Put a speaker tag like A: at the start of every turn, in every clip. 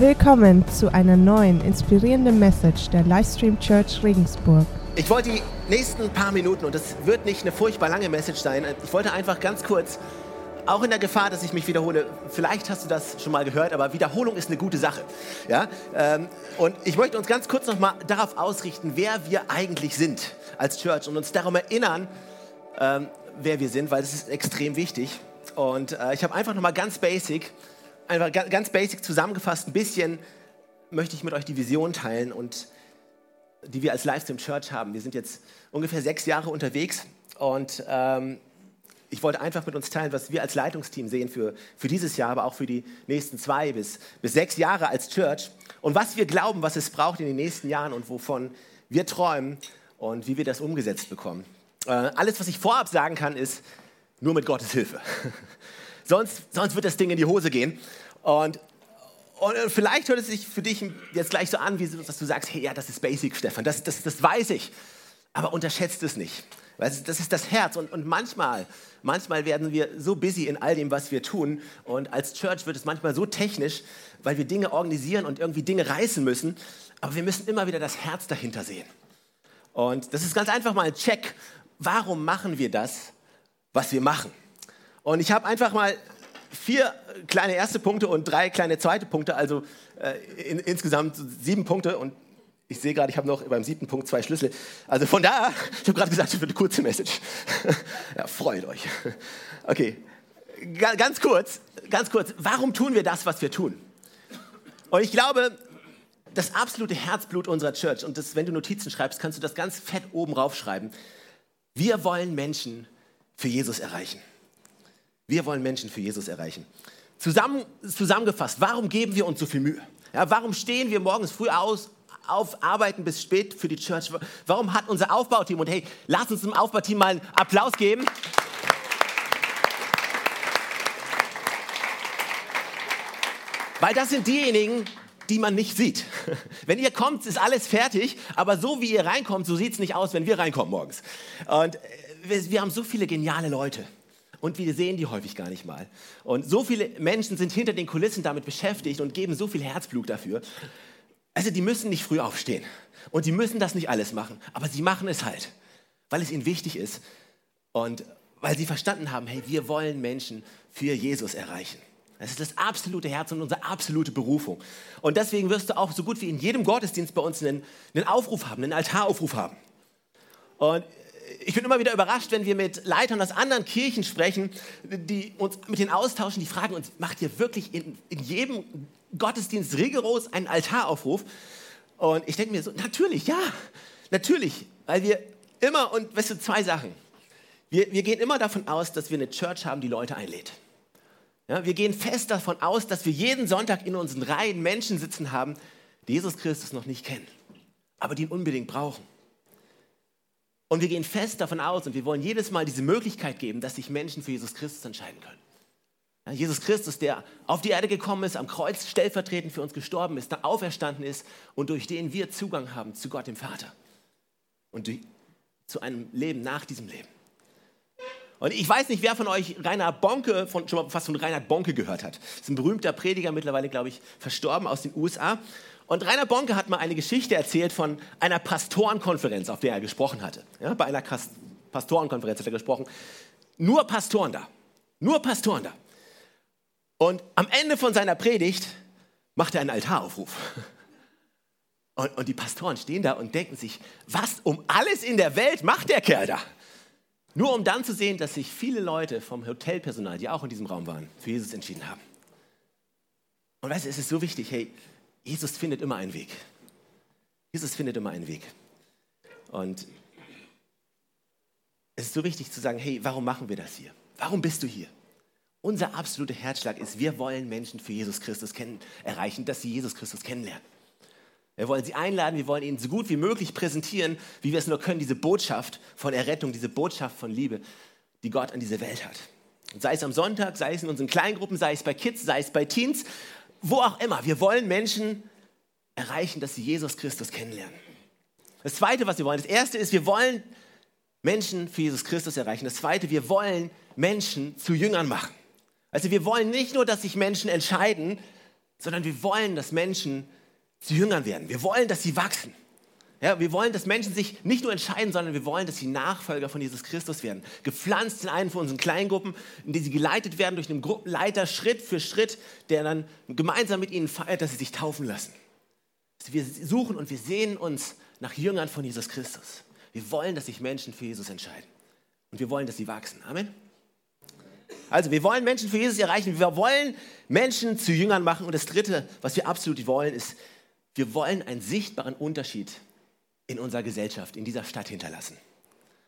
A: Willkommen zu einer neuen inspirierenden Message der Livestream Church Regensburg.
B: Ich wollte die nächsten paar Minuten, und das wird nicht eine furchtbar lange Message sein, ich wollte einfach ganz kurz, auch in der Gefahr, dass ich mich wiederhole, vielleicht hast du das schon mal gehört, aber Wiederholung ist eine gute Sache. Ja? Ähm, und ich möchte uns ganz kurz nochmal darauf ausrichten, wer wir eigentlich sind als Church und uns darum erinnern, ähm, wer wir sind, weil das ist extrem wichtig. Und äh, ich habe einfach nochmal ganz basic einfach ganz basic zusammengefasst, ein bisschen möchte ich mit euch die Vision teilen und die wir als Livestream Church haben. Wir sind jetzt ungefähr sechs Jahre unterwegs und ähm, ich wollte einfach mit uns teilen, was wir als Leitungsteam sehen für, für dieses Jahr, aber auch für die nächsten zwei bis, bis sechs Jahre als Church und was wir glauben, was es braucht in den nächsten Jahren und wovon wir träumen und wie wir das umgesetzt bekommen. Äh, alles, was ich vorab sagen kann, ist nur mit Gottes Hilfe. Sonst, sonst wird das Ding in die Hose gehen. Und, und vielleicht hört es sich für dich jetzt gleich so an, wie, dass du sagst, hey, ja, das ist basic, Stefan, das, das, das weiß ich. Aber unterschätzt es nicht. Das ist das Herz. Und, und manchmal, manchmal werden wir so busy in all dem, was wir tun. Und als Church wird es manchmal so technisch, weil wir Dinge organisieren und irgendwie Dinge reißen müssen. Aber wir müssen immer wieder das Herz dahinter sehen. Und das ist ganz einfach mal ein Check. Warum machen wir das, was wir machen? Und ich habe einfach mal vier kleine erste Punkte und drei kleine zweite Punkte, also äh, in, insgesamt sieben Punkte. Und ich sehe gerade, ich habe noch beim siebten Punkt zwei Schlüssel. Also von da, ich habe gerade gesagt, es wird eine kurze Message. ja, freut euch. Okay, ganz kurz, ganz kurz. Warum tun wir das, was wir tun? Und ich glaube, das absolute Herzblut unserer Church, und das, wenn du Notizen schreibst, kannst du das ganz fett oben raufschreiben. Wir wollen Menschen für Jesus erreichen. Wir wollen Menschen für Jesus erreichen. Zusammen, zusammengefasst, warum geben wir uns so viel Mühe? Ja, warum stehen wir morgens früh aus, auf, arbeiten bis spät für die Church? Warum hat unser Aufbauteam, und hey, lass uns dem Aufbauteam mal einen Applaus geben. Weil das sind diejenigen, die man nicht sieht. Wenn ihr kommt, ist alles fertig, aber so wie ihr reinkommt, so sieht es nicht aus, wenn wir reinkommen morgens. Und äh, wir, wir haben so viele geniale Leute. Und wir sehen die häufig gar nicht mal. Und so viele Menschen sind hinter den Kulissen damit beschäftigt und geben so viel Herzblut dafür. Also die müssen nicht früh aufstehen. Und die müssen das nicht alles machen. Aber sie machen es halt, weil es ihnen wichtig ist. Und weil sie verstanden haben, hey, wir wollen Menschen für Jesus erreichen. Das ist das absolute Herz und unsere absolute Berufung. Und deswegen wirst du auch so gut wie in jedem Gottesdienst bei uns einen, einen Aufruf haben, einen Altaraufruf haben. Und ich bin immer wieder überrascht, wenn wir mit Leitern aus anderen Kirchen sprechen, die uns mit denen austauschen, die fragen uns, macht ihr wirklich in, in jedem Gottesdienst rigoros einen Altaraufruf? Und ich denke mir so, natürlich, ja, natürlich, weil wir immer, und weißt du, zwei Sachen. Wir, wir gehen immer davon aus, dass wir eine Church haben, die Leute einlädt. Ja, wir gehen fest davon aus, dass wir jeden Sonntag in unseren Reihen Menschen sitzen haben, die Jesus Christus noch nicht kennen, aber die ihn unbedingt brauchen. Und wir gehen fest davon aus und wir wollen jedes Mal diese Möglichkeit geben, dass sich Menschen für Jesus Christus entscheiden können. Ja, Jesus Christus, der auf die Erde gekommen ist, am Kreuz stellvertretend für uns gestorben ist, dann auferstanden ist und durch den wir Zugang haben zu Gott dem Vater und zu einem Leben nach diesem Leben. Und ich weiß nicht, wer von euch Reinhard Bonke, von, schon mal was von Reinhard Bonke gehört hat. Das ist ein berühmter Prediger, mittlerweile, glaube ich, verstorben aus den USA. Und Rainer Bonke hat mal eine Geschichte erzählt von einer Pastorenkonferenz, auf der er gesprochen hatte. Ja, bei einer Pastorenkonferenz hat er gesprochen. Nur Pastoren da. Nur Pastoren da. Und am Ende von seiner Predigt macht er einen Altaraufruf. Und, und die Pastoren stehen da und denken sich, was um alles in der Welt macht der Kerl da? Nur um dann zu sehen, dass sich viele Leute vom Hotelpersonal, die auch in diesem Raum waren, für Jesus entschieden haben. Und weißt du, es ist so wichtig, hey, Jesus findet immer einen Weg. Jesus findet immer einen Weg. Und es ist so wichtig zu sagen, hey, warum machen wir das hier? Warum bist du hier? Unser absoluter Herzschlag ist, wir wollen Menschen für Jesus Christus kennen, erreichen, dass sie Jesus Christus kennenlernen. Wir wollen sie einladen, wir wollen ihnen so gut wie möglich präsentieren, wie wir es nur können, diese Botschaft von Errettung, diese Botschaft von Liebe, die Gott an diese Welt hat. Sei es am Sonntag, sei es in unseren Kleingruppen, sei es bei Kids, sei es bei Teens, wo auch immer. Wir wollen Menschen erreichen, dass sie Jesus Christus kennenlernen. Das Zweite, was wir wollen, das Erste ist, wir wollen Menschen für Jesus Christus erreichen. Das Zweite, wir wollen Menschen zu Jüngern machen. Also wir wollen nicht nur, dass sich Menschen entscheiden, sondern wir wollen, dass Menschen zu Jüngern werden. Wir wollen, dass sie wachsen. Ja, wir wollen, dass Menschen sich nicht nur entscheiden, sondern wir wollen, dass sie Nachfolger von Jesus Christus werden. Gepflanzt in einen von unseren Kleingruppen, in die sie geleitet werden durch einen Gruppenleiter Schritt für Schritt, der dann gemeinsam mit ihnen feiert, dass sie sich taufen lassen. Wir suchen und wir sehnen uns nach Jüngern von Jesus Christus. Wir wollen, dass sich Menschen für Jesus entscheiden. Und wir wollen, dass sie wachsen. Amen. Also wir wollen Menschen für Jesus erreichen. Wir wollen Menschen zu Jüngern machen. Und das Dritte, was wir absolut wollen, ist, wir wollen einen sichtbaren Unterschied in unserer Gesellschaft, in dieser Stadt hinterlassen.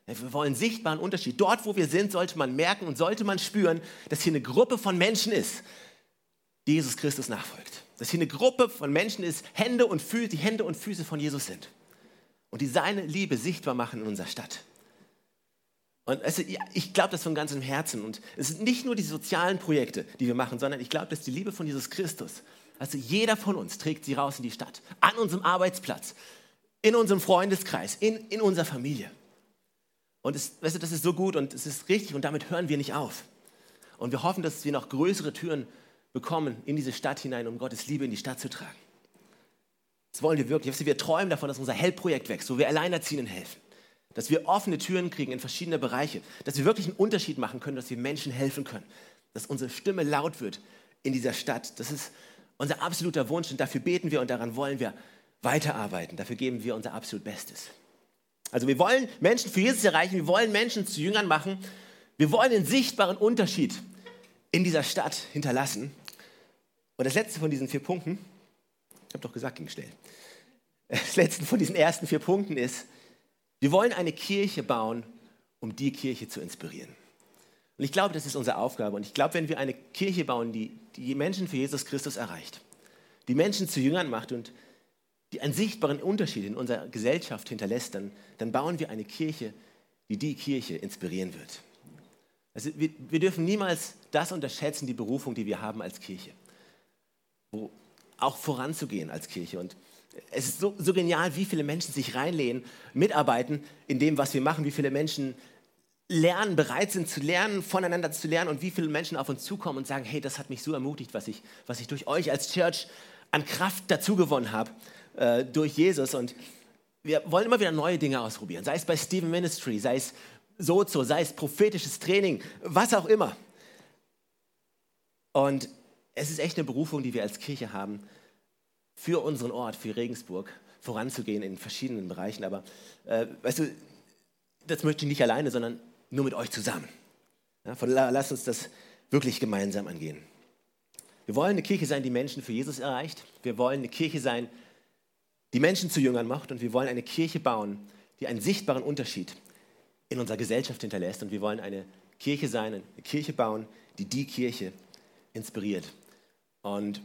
B: Wir wollen sichtbaren Unterschied. Dort, wo wir sind, sollte man merken und sollte man spüren, dass hier eine Gruppe von Menschen ist, die Jesus Christus nachfolgt. Dass hier eine Gruppe von Menschen ist, Hände und Füße, die Hände und Füße von Jesus sind. Und die seine Liebe sichtbar machen in unserer Stadt. Und also, ich glaube das von ganzem Herzen. Und es sind nicht nur die sozialen Projekte, die wir machen, sondern ich glaube, dass die Liebe von Jesus Christus, also jeder von uns trägt sie raus in die Stadt, an unserem Arbeitsplatz, in unserem Freundeskreis, in, in unserer Familie. Und es, weißt du, das ist so gut und es ist richtig und damit hören wir nicht auf. Und wir hoffen, dass wir noch größere Türen bekommen in diese Stadt hinein, um Gottes Liebe in die Stadt zu tragen. Das wollen wir wirklich. Wir träumen davon, dass unser Hellprojekt wächst, wo wir Alleinerziehenden helfen. Dass wir offene Türen kriegen in verschiedene Bereiche. Dass wir wirklich einen Unterschied machen können, dass wir Menschen helfen können. Dass unsere Stimme laut wird in dieser Stadt. Das ist unser absoluter Wunsch und dafür beten wir und daran wollen wir weiterarbeiten. Dafür geben wir unser absolut Bestes. Also wir wollen Menschen für Jesus erreichen, wir wollen Menschen zu Jüngern machen, wir wollen einen sichtbaren Unterschied in dieser Stadt hinterlassen. Und das letzte von diesen vier Punkten, ich habe doch gesagt, ging schnell. Das letzte von diesen ersten vier Punkten ist, wir wollen eine Kirche bauen, um die Kirche zu inspirieren. Und ich glaube, das ist unsere Aufgabe. Und ich glaube, wenn wir eine Kirche bauen, die die Menschen für Jesus Christus erreicht, die Menschen zu Jüngern macht und die einen sichtbaren Unterschied in unserer Gesellschaft hinterlässt, dann, dann bauen wir eine Kirche, die die Kirche inspirieren wird. Also wir, wir dürfen niemals das unterschätzen, die Berufung, die wir haben als Kirche. Wo auch voranzugehen als Kirche. Und es ist so, so genial, wie viele Menschen sich reinlehnen, mitarbeiten in dem, was wir machen, wie viele Menschen lernen, bereit sind zu lernen, voneinander zu lernen und wie viele Menschen auf uns zukommen und sagen, hey, das hat mich so ermutigt, was ich, was ich durch euch als Church an Kraft dazugewonnen habe äh, durch Jesus. Und wir wollen immer wieder neue Dinge ausprobieren, sei es bei Stephen Ministry, sei es Sozo, sei es prophetisches Training, was auch immer. Und es ist echt eine Berufung, die wir als Kirche haben, für unseren Ort, für Regensburg voranzugehen in verschiedenen Bereichen. Aber äh, weißt du, das möchte ich nicht alleine, sondern nur mit euch zusammen. Ja, von, lasst uns das wirklich gemeinsam angehen. Wir wollen eine Kirche sein, die Menschen für Jesus erreicht. Wir wollen eine Kirche sein, die Menschen zu Jüngern macht und wir wollen eine Kirche bauen, die einen sichtbaren Unterschied in unserer Gesellschaft hinterlässt und wir wollen eine Kirche sein, eine Kirche bauen, die die Kirche inspiriert. Und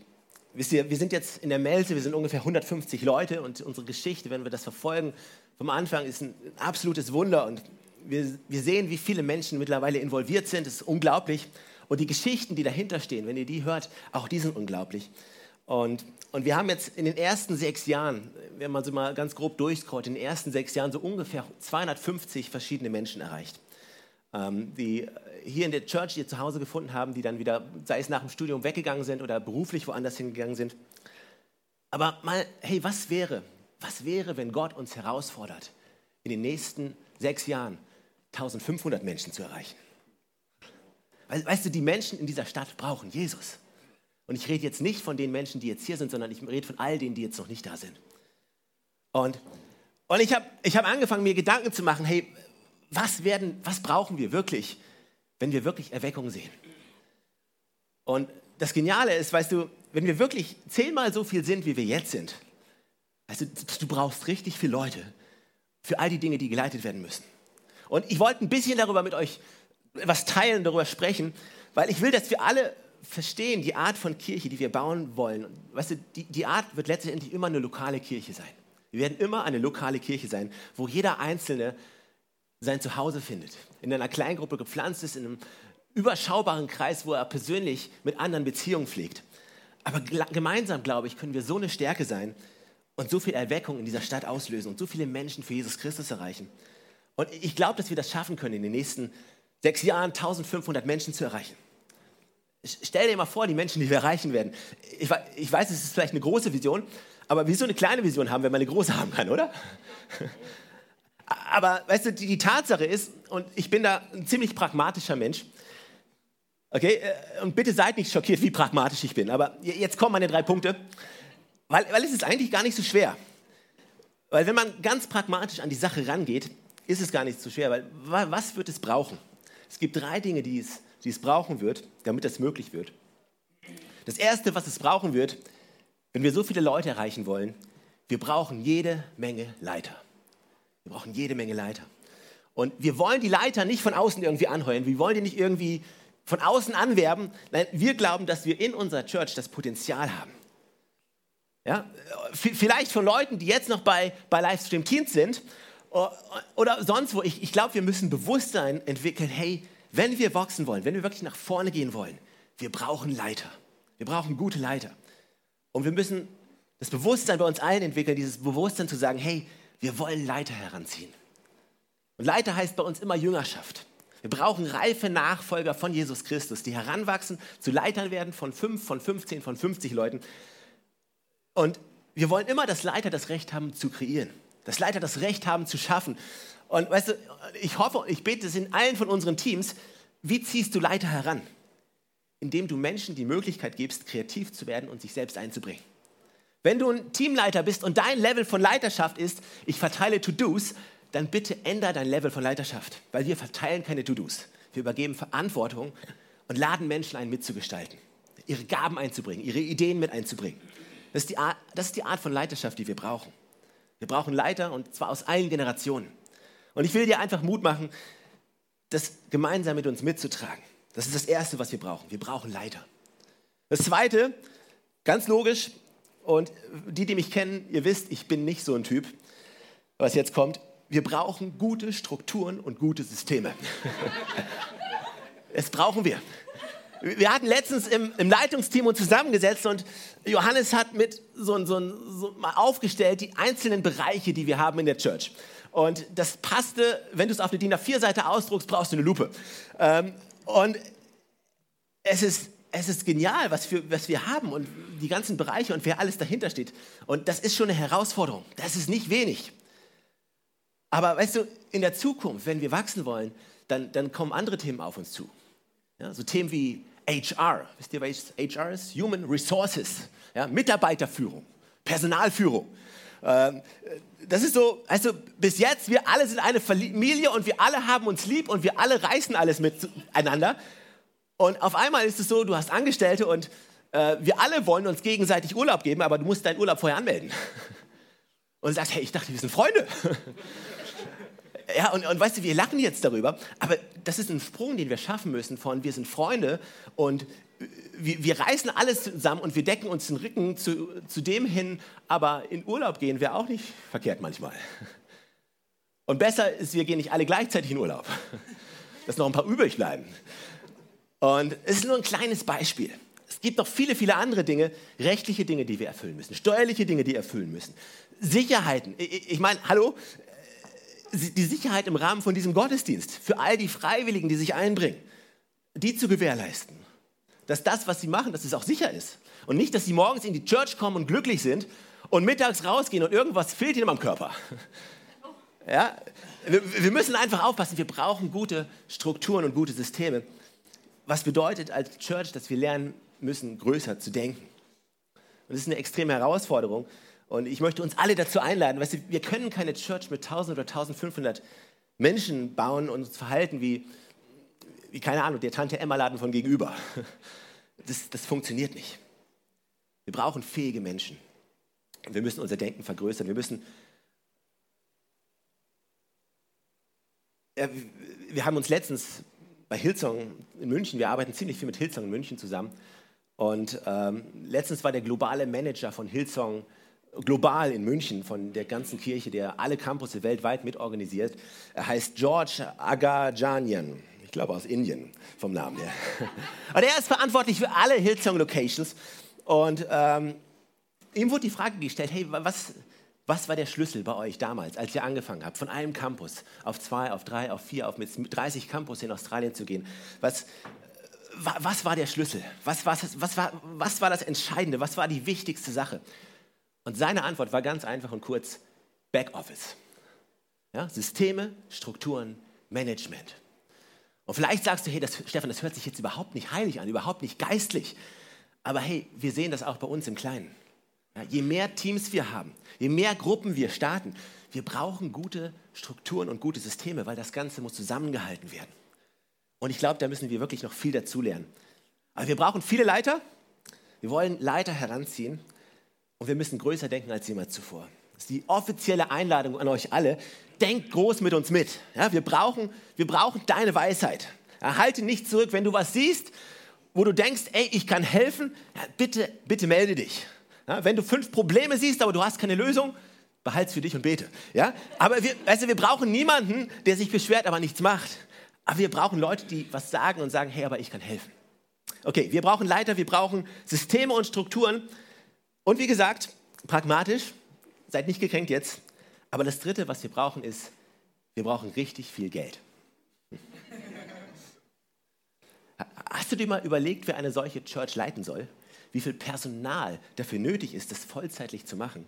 B: wisst ihr, wir sind jetzt in der Melse, wir sind ungefähr 150 Leute und unsere Geschichte, wenn wir das verfolgen, vom Anfang ist ein absolutes Wunder und wir, wir sehen, wie viele Menschen mittlerweile involviert sind, das ist unglaublich. Und die Geschichten, die dahinter stehen, wenn ihr die hört, auch die sind unglaublich. Und, und wir haben jetzt in den ersten sechs Jahren, wenn man so mal ganz grob durchscrollt, in den ersten sechs Jahren so ungefähr 250 verschiedene Menschen erreicht, ähm, die hier in der Church ihr Zuhause gefunden haben, die dann wieder, sei es nach dem Studium weggegangen sind oder beruflich woanders hingegangen sind. Aber mal, hey, was wäre, was wäre, wenn Gott uns herausfordert, in den nächsten sechs Jahren 1500 Menschen zu erreichen? Weißt du, die Menschen in dieser Stadt brauchen Jesus. Und ich rede jetzt nicht von den Menschen, die jetzt hier sind, sondern ich rede von all denen, die jetzt noch nicht da sind. Und, und ich habe ich hab angefangen, mir Gedanken zu machen, hey, was, werden, was brauchen wir wirklich, wenn wir wirklich Erweckung sehen? Und das Geniale ist, weißt du, wenn wir wirklich zehnmal so viel sind, wie wir jetzt sind, weißt du, du brauchst richtig viele Leute für all die Dinge, die geleitet werden müssen. Und ich wollte ein bisschen darüber mit euch was teilen, darüber sprechen, weil ich will, dass wir alle verstehen, die Art von Kirche, die wir bauen wollen, weißt du, die, die Art wird letztendlich immer eine lokale Kirche sein. Wir werden immer eine lokale Kirche sein, wo jeder Einzelne sein Zuhause findet, in einer Kleingruppe gepflanzt ist, in einem überschaubaren Kreis, wo er persönlich mit anderen Beziehungen pflegt. Aber gemeinsam, glaube ich, können wir so eine Stärke sein und so viel Erweckung in dieser Stadt auslösen und so viele Menschen für Jesus Christus erreichen. Und ich glaube, dass wir das schaffen können, in den nächsten sechs Jahren 1500 Menschen zu erreichen. Stell dir mal vor, die Menschen, die wir erreichen werden. Ich, ich weiß, es ist vielleicht eine große Vision, aber wieso eine kleine Vision haben, wenn man eine große haben kann, oder? Aber weißt du, die, die Tatsache ist, und ich bin da ein ziemlich pragmatischer Mensch, okay, äh, und bitte seid nicht schockiert, wie pragmatisch ich bin, aber jetzt kommen meine drei Punkte, weil, weil es ist eigentlich gar nicht so schwer. Weil wenn man ganz pragmatisch an die Sache rangeht, ist es gar nicht so schwer, weil was wird es brauchen? Es gibt drei Dinge, die es, die es brauchen wird, damit das möglich wird. Das Erste, was es brauchen wird, wenn wir so viele Leute erreichen wollen, wir brauchen jede Menge Leiter. Wir brauchen jede Menge Leiter. Und wir wollen die Leiter nicht von außen irgendwie anheuern. Wir wollen die nicht irgendwie von außen anwerben. Nein, wir glauben, dass wir in unserer Church das Potenzial haben. Ja? Vielleicht von Leuten, die jetzt noch bei, bei Livestream Teens sind oder sonst wo. Ich, ich glaube, wir müssen Bewusstsein entwickeln, hey, wenn wir wachsen wollen, wenn wir wirklich nach vorne gehen wollen, wir brauchen Leiter. Wir brauchen gute Leiter. Und wir müssen das Bewusstsein bei uns allen entwickeln, dieses Bewusstsein zu sagen, hey, wir wollen Leiter heranziehen. Und Leiter heißt bei uns immer Jüngerschaft. Wir brauchen reife Nachfolger von Jesus Christus, die heranwachsen, zu Leitern werden von fünf, von 15, von 50 Leuten. Und wir wollen immer, dass Leiter das Recht haben zu kreieren dass Leiter das Recht haben zu schaffen. Und weißt du, ich hoffe ich bete es in allen von unseren Teams, wie ziehst du Leiter heran? Indem du Menschen die Möglichkeit gibst, kreativ zu werden und sich selbst einzubringen. Wenn du ein Teamleiter bist und dein Level von Leiterschaft ist, ich verteile To-Dos, dann bitte ändere dein Level von Leiterschaft, weil wir verteilen keine To-Dos. Wir übergeben Verantwortung und laden Menschen ein, mitzugestalten, ihre Gaben einzubringen, ihre Ideen mit einzubringen. Das ist die Art, das ist die Art von Leiterschaft, die wir brauchen. Wir brauchen Leiter und zwar aus allen Generationen. Und ich will dir einfach Mut machen, das gemeinsam mit uns mitzutragen. Das ist das Erste, was wir brauchen. Wir brauchen Leiter. Das Zweite, ganz logisch, und die, die mich kennen, ihr wisst, ich bin nicht so ein Typ, was jetzt kommt. Wir brauchen gute Strukturen und gute Systeme. das brauchen wir. Wir hatten letztens im, im, Leitungsteam uns zusammengesetzt und Johannes hat mit so, so, so mal aufgestellt die einzelnen Bereiche, die wir haben in der Church. Und das passte, wenn du es auf eine DIN A4-Seite ausdruckst, brauchst du eine Lupe. Ähm, und es ist, es ist genial, was wir, was wir haben und die ganzen Bereiche und wer alles dahinter steht. Und das ist schon eine Herausforderung. Das ist nicht wenig. Aber weißt du, in der Zukunft, wenn wir wachsen wollen, dann, dann kommen andere Themen auf uns zu. Ja, so Themen wie HR, wisst ihr, was HR ist? Human Resources, ja, Mitarbeiterführung, Personalführung. Ähm, das ist so, also bis jetzt, wir alle sind eine Familie und wir alle haben uns lieb und wir alle reißen alles miteinander. Und auf einmal ist es so, du hast Angestellte und äh, wir alle wollen uns gegenseitig Urlaub geben, aber du musst deinen Urlaub vorher anmelden. Und du sagst, hey, ich dachte, wir sind Freunde. Ja, und, und weißt du, wir lachen jetzt darüber, aber das ist ein Sprung, den wir schaffen müssen von wir sind Freunde und wir, wir reißen alles zusammen und wir decken uns den Rücken zu, zu dem hin, aber in Urlaub gehen wäre auch nicht verkehrt manchmal. Und besser ist, wir gehen nicht alle gleichzeitig in Urlaub, dass noch ein paar übrig bleiben. Und es ist nur ein kleines Beispiel. Es gibt noch viele, viele andere Dinge, rechtliche Dinge, die wir erfüllen müssen, steuerliche Dinge, die wir erfüllen müssen, Sicherheiten. Ich, ich meine, hallo, die Sicherheit im Rahmen von diesem Gottesdienst für all die Freiwilligen, die sich einbringen, die zu gewährleisten. Dass das, was sie machen, dass es auch sicher ist. Und nicht, dass sie morgens in die Church kommen und glücklich sind und mittags rausgehen und irgendwas fehlt ihnen am Körper. Ja? Wir müssen einfach aufpassen, wir brauchen gute Strukturen und gute Systeme. Was bedeutet als Church, dass wir lernen müssen, größer zu denken. Und das ist eine extreme Herausforderung. Und ich möchte uns alle dazu einladen, weißt du, wir können keine Church mit 1000 oder 1500 Menschen bauen und uns verhalten wie keine Ahnung, der Tante Emma-Laden von gegenüber. Das, das funktioniert nicht. Wir brauchen fähige Menschen. Wir müssen unser Denken vergrößern. Wir müssen. Ja, wir haben uns letztens bei Hillsong in München, wir arbeiten ziemlich viel mit Hillsong in München zusammen. Und ähm, letztens war der globale Manager von Hillsong global in München von der ganzen Kirche, der alle Campusse weltweit mitorganisiert. Er heißt George Agajanian. Glaube aus Indien vom Namen her. Und er ist verantwortlich für alle Hillsong Locations. Und ähm, ihm wurde die Frage gestellt, hey, was, was war der Schlüssel bei euch damals, als ihr angefangen habt, von einem Campus auf zwei, auf drei, auf vier, auf mit 30 Campus in Australien zu gehen? Was, was war der Schlüssel? Was, was, was, war, was war das Entscheidende? Was war die wichtigste Sache? Und seine Antwort war ganz einfach und kurz, Backoffice. Ja, Systeme, Strukturen, Management. Und vielleicht sagst du, hey, das, Stefan, das hört sich jetzt überhaupt nicht heilig an, überhaupt nicht geistlich. Aber hey, wir sehen das auch bei uns im Kleinen. Ja, je mehr Teams wir haben, je mehr Gruppen wir starten, wir brauchen gute Strukturen und gute Systeme, weil das Ganze muss zusammengehalten werden. Und ich glaube, da müssen wir wirklich noch viel dazulernen. Aber wir brauchen viele Leiter. Wir wollen Leiter heranziehen. Und wir müssen größer denken als jemals zuvor. Das ist die offizielle Einladung an euch alle. Denkt groß mit uns mit. Ja, wir, brauchen, wir brauchen deine Weisheit. Ja, halte nicht zurück, wenn du was siehst, wo du denkst, ey, ich kann helfen, ja, bitte, bitte melde dich. Ja, wenn du fünf Probleme siehst, aber du hast keine Lösung, behalte es für dich und bete. Ja? Aber wir, weißt wir brauchen niemanden, der sich beschwert, aber nichts macht. Aber wir brauchen Leute, die was sagen und sagen, hey, aber ich kann helfen. Okay, wir brauchen Leiter, wir brauchen Systeme und Strukturen. Und wie gesagt, pragmatisch, seid nicht gekränkt jetzt. Aber das Dritte, was wir brauchen, ist, wir brauchen richtig viel Geld. Hast du dir mal überlegt, wer eine solche Church leiten soll? Wie viel Personal dafür nötig ist, das vollzeitlich zu machen?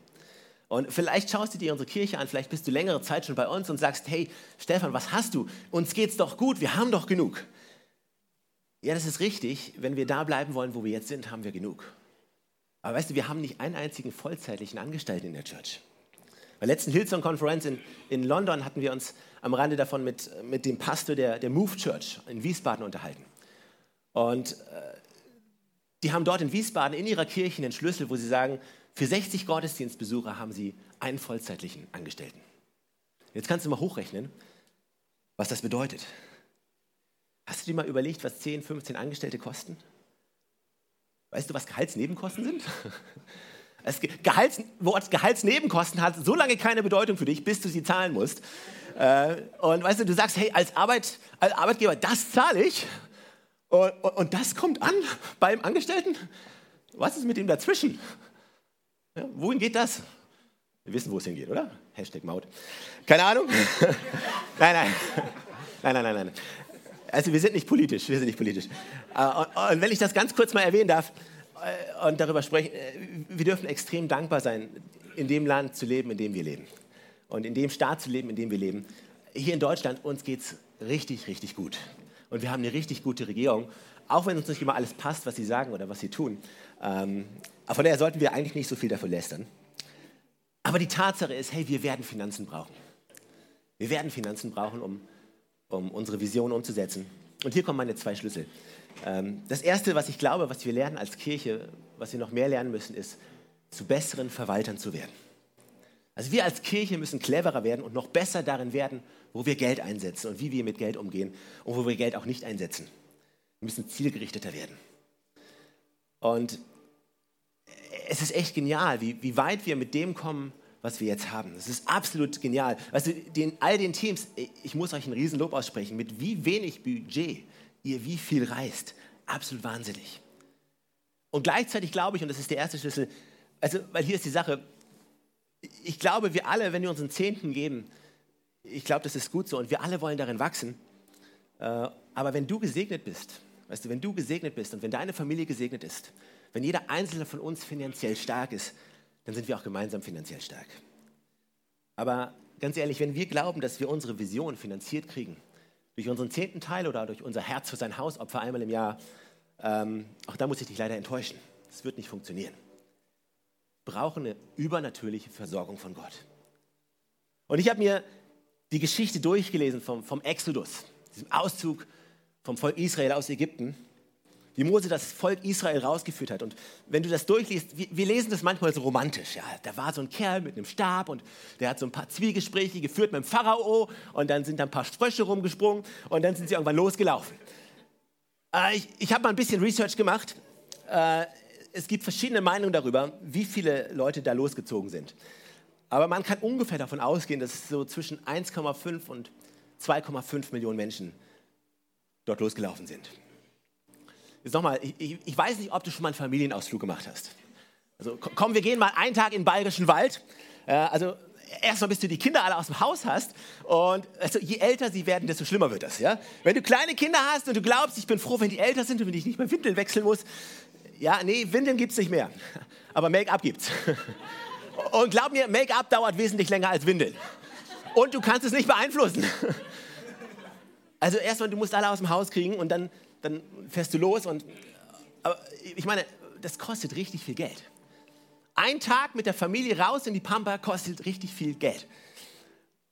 B: Und vielleicht schaust du dir unsere Kirche an, vielleicht bist du längere Zeit schon bei uns und sagst, hey Stefan, was hast du? Uns geht's doch gut, wir haben doch genug. Ja, das ist richtig. Wenn wir da bleiben wollen, wo wir jetzt sind, haben wir genug. Aber weißt du, wir haben nicht einen einzigen vollzeitlichen Angestellten in der Church. Bei der letzten Hillsong-Konferenz in, in London hatten wir uns am Rande davon mit, mit dem Pastor der, der Move Church in Wiesbaden unterhalten. Und äh, die haben dort in Wiesbaden in ihrer Kirche einen Schlüssel, wo sie sagen, für 60 Gottesdienstbesucher haben sie einen vollzeitlichen Angestellten. Jetzt kannst du mal hochrechnen, was das bedeutet. Hast du dir mal überlegt, was 10, 15 Angestellte kosten? Weißt du, was Gehaltsnebenkosten sind? Das Gehalts, Wort Gehaltsnebenkosten hat so lange keine Bedeutung für dich, bis du sie zahlen musst. Äh, und weißt du, du sagst, hey, als, Arbeit, als Arbeitgeber, das zahle ich. Und, und, und, das kommt an beim Angestellten. Was ist mit dem dazwischen? Ja, wohin geht das? Wir wissen, wo es hingeht, oder? Hashtag Maut. Keine Ahnung? nein, nein. Nein, nein, nein, nein. Also wir sind nicht politisch, wir sind nicht politisch. Äh, und wenn ich das ganz kurz mal erwähnen darf und darüber sprechen, äh, wir dürfen extrem dankbar sein, in dem Land zu leben, in dem wir leben. Und in dem Staat zu leben, in dem wir leben. Hier in Deutschland, uns geht es richtig, richtig gut. Und wir haben eine richtig gute Regierung, auch wenn uns nicht immer alles passt, was sie sagen oder was sie tun. Ähm, von daher sollten wir eigentlich nicht so viel davon lästern. Aber die Tatsache ist, hey, wir werden Finanzen brauchen. Wir werden Finanzen brauchen, um um unsere Vision umzusetzen. Und hier kommen meine zwei Schlüssel. Ähm, das Erste, was ich glaube, was wir lernen als Kirche, was wir noch mehr lernen müssen, ist, zu besseren Verwaltern zu werden. Also wir als Kirche müssen cleverer werden und noch besser darin werden, wo wir Geld einsetzen und wie wir mit Geld umgehen und wo wir Geld auch nicht einsetzen. Wir müssen zielgerichteter werden. Und es ist echt genial, wie, wie weit wir mit dem kommen, was wir jetzt haben. Das ist absolut genial. Weißt du, den, all den Teams, ich muss euch einen Riesenlob aussprechen, mit wie wenig Budget ihr wie viel reist. Absolut wahnsinnig. Und gleichzeitig glaube ich, und das ist der erste Schlüssel, also, weil hier ist die Sache, ich glaube, wir alle, wenn wir uns einen Zehnten geben, ich glaube, das ist gut so und wir alle wollen darin wachsen. Äh, aber wenn du gesegnet bist, weißt du, wenn du gesegnet bist und wenn deine Familie gesegnet ist, wenn jeder einzelne von uns finanziell stark ist, dann sind wir auch gemeinsam finanziell stark. Aber ganz ehrlich, wenn wir glauben, dass wir unsere Vision finanziert kriegen, durch unseren zehnten Teil oder durch unser Herz für sein Hausopfer einmal im Jahr, ähm, auch da muss ich dich leider enttäuschen. Das wird nicht funktionieren. Wir brauchen eine übernatürliche Versorgung von Gott. Und ich habe mir die Geschichte durchgelesen vom, vom Exodus, diesem Auszug vom Volk Israel aus Ägypten wie Mose das Volk Israel rausgeführt hat. Und wenn du das durchliest, wir, wir, lesen das manchmal so romantisch. Ja, da war so ein Kerl mit einem Stab und der hat so ein paar Zwiegespräche geführt mit dem Pharao und dann sind da ein paar Frösche rumgesprungen und dann sind sie irgendwann losgelaufen. Äh, ich ich habe mal ein bisschen Research gemacht. Äh, es gibt verschiedene Meinungen darüber, wie viele Leute da losgezogen sind. Aber man kann ungefähr davon ausgehen, dass so zwischen 1,5 und 2,5 Millionen Menschen dort losgelaufen sind. Jetzt nochmal, ich, ich weiß nicht, ob du schon mal einen Familienausflug gemacht hast. Also komm, wir gehen mal einen Tag in den Bayerischen Wald. Äh, also erstmal bis du die Kinder alle aus dem Haus hast. Und also, je älter sie werden, desto schlimmer wird das. Ja? Wenn du kleine Kinder hast und du glaubst, ich bin froh, wenn die älter sind und wenn ich nicht mehr Windeln wechseln muss. Ja, nee, Windeln gibt es nicht mehr. Aber Make-up gibt's. Und glaub mir, Make-up dauert wesentlich länger als Windeln. Und du kannst es nicht beeinflussen. Also erstmal, du musst alle aus dem Haus kriegen und dann, dann fährst du los. Und, aber ich meine, das kostet richtig viel Geld. Ein Tag mit der Familie raus in die Pampa kostet richtig viel Geld.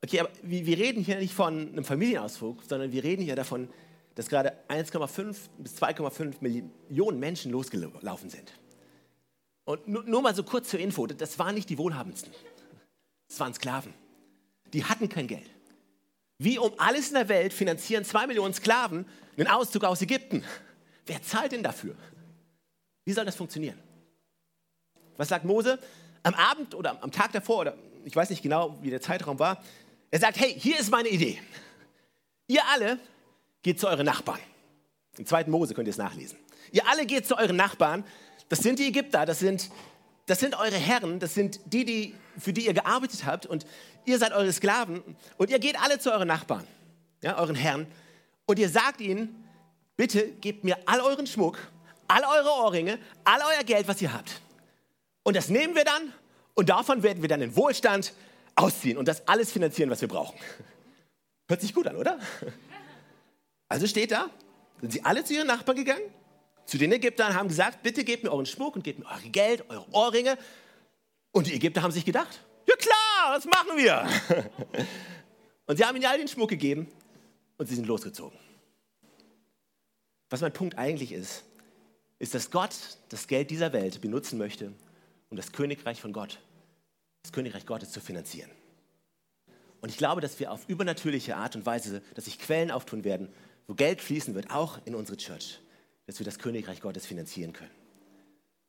B: Okay, aber wir reden hier nicht von einem Familienausflug, sondern wir reden hier davon, dass gerade 1,5 bis 2,5 Millionen Menschen losgelaufen sind. Und nur, nur, mal so kurz zur Info, das waren nicht die Wohlhabendsten. Das waren Sklaven. Die hatten kein Geld. Wie um alles in der Welt finanzieren zwei Millionen Sklaven einen Auszug aus Ägypten. Wer zahlt denn dafür? Wie soll das funktionieren? Was sagt Mose? Am Abend oder am Tag davor, oder ich weiß nicht genau, wie der Zeitraum war, er sagt, hey, hier ist meine Idee. Ihr alle geht zu euren Nachbarn. Im zweiten Mose könnt ihr es nachlesen. Ihr alle geht zu euren Nachbarn. Das sind die Ägypter, das sind, das sind eure Herren, das sind die, die, für die ihr gearbeitet habt und ihr seid eure Sklaven und ihr geht alle zu euren Nachbarn, ja, euren Herren und ihr sagt ihnen, bitte gebt mir all euren Schmuck, all eure Ohrringe, all euer Geld, was ihr habt. Und das nehmen wir dann und davon werden wir dann in Wohlstand ausziehen und das alles finanzieren, was wir brauchen. Hört sich gut an, oder? Also steht da, sind sie alle zu ihren Nachbarn gegangen, zu den Ägyptern, haben gesagt, bitte gebt mir euren Schmuck und gebt mir euer Geld, eure Ohrringe. Und die Ägypter haben sich gedacht, ja klar, das machen wir. Und sie haben ihnen all den Schmuck gegeben und sie sind losgezogen. Was mein Punkt eigentlich ist, ist, dass Gott das Geld dieser Welt benutzen möchte, um das Königreich von Gott, das Königreich Gottes zu finanzieren. Und ich glaube, dass wir auf übernatürliche Art und Weise, dass sich Quellen auftun werden, wo Geld fließen wird, auch in unsere Church, dass wir das Königreich Gottes finanzieren können.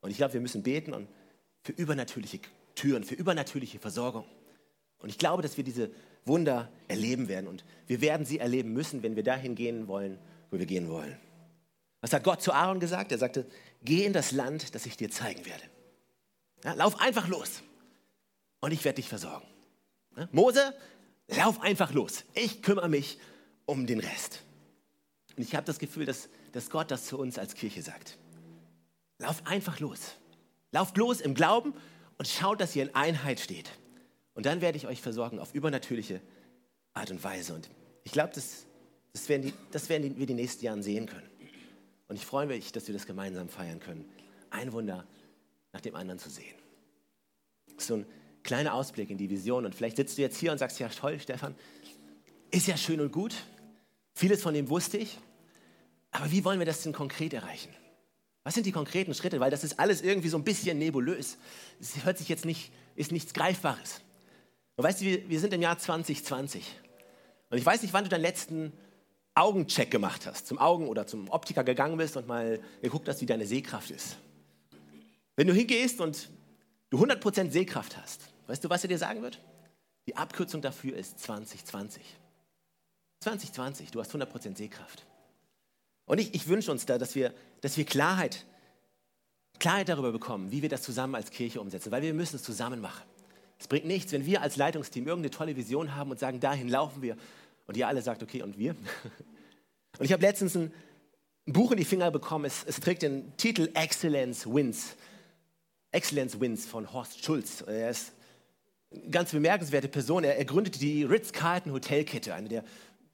B: Und ich glaube, wir müssen beten für übernatürliche Türen, für übernatürliche Versorgung. Und ich glaube, dass wir diese Wunder erleben werden. Und wir werden sie erleben müssen, wenn wir dahin gehen wollen, wo wir gehen wollen. Was hat Gott zu Aaron gesagt? Er sagte, geh in das Land, das ich dir zeigen werde. Ja, lauf einfach los und ich werde dich versorgen. Ja, Mose, lauf einfach los. Ich kümmere mich um den Rest. Und ich habe das Gefühl, dass, dass Gott das zu uns als Kirche sagt. Lauf einfach los. Lauft los im Glauben und schaut, dass ihr in Einheit steht. Und dann werde ich euch versorgen auf übernatürliche Art und Weise. Und ich glaube, das, das werden, die, das werden wir die nächsten Jahre sehen können. Und ich freue mich, dass wir das gemeinsam feiern können. Ein Wunder nach dem anderen zu sehen. So ein kleiner Ausblick in die Vision. Und vielleicht sitzt du jetzt hier und sagst, ja toll, Stefan, ist ja schön und gut. Vieles von dem wusste ich. Aber wie wollen wir das denn konkret erreichen? Was sind die konkreten Schritte? Weil das ist alles irgendwie so ein bisschen nebulös. Es hört sich jetzt nicht, ist nichts Greifbares. Und weißt du, wir, sind im Jahr 2020. Und ich weiß nicht, wann du deinen letzten Augencheck gemacht hast, zum Augen- oder zum Optiker gegangen bist und mal geguckt hast, wie deine Sehkraft ist. Wenn du hingehst und du 100% Sehkraft hast, weißt du, was er dir sagen wird? Die Abkürzung dafür ist 2020. 2020, du hast 100% Sehkraft. Und ich, ich wünsche uns da, dass wir, dass wir Klarheit, Klarheit darüber bekommen, wie wir das zusammen als Kirche umsetzen, weil wir müssen es zusammen machen. Es bringt nichts, wenn wir als Leitungsteam irgendeine tolle Vision haben und sagen, dahin laufen wir. Und ihr alle sagt, okay, und wir? Und ich habe letztens ein, Buch in die Finger bekommen, es, es trägt den Titel Excellence Wins. Excellence Wins von Horst Schulz. Er ist eine ganz bemerkenswerte Person. Er, er gründete die Ritz-Carlton Hotelkette, eine der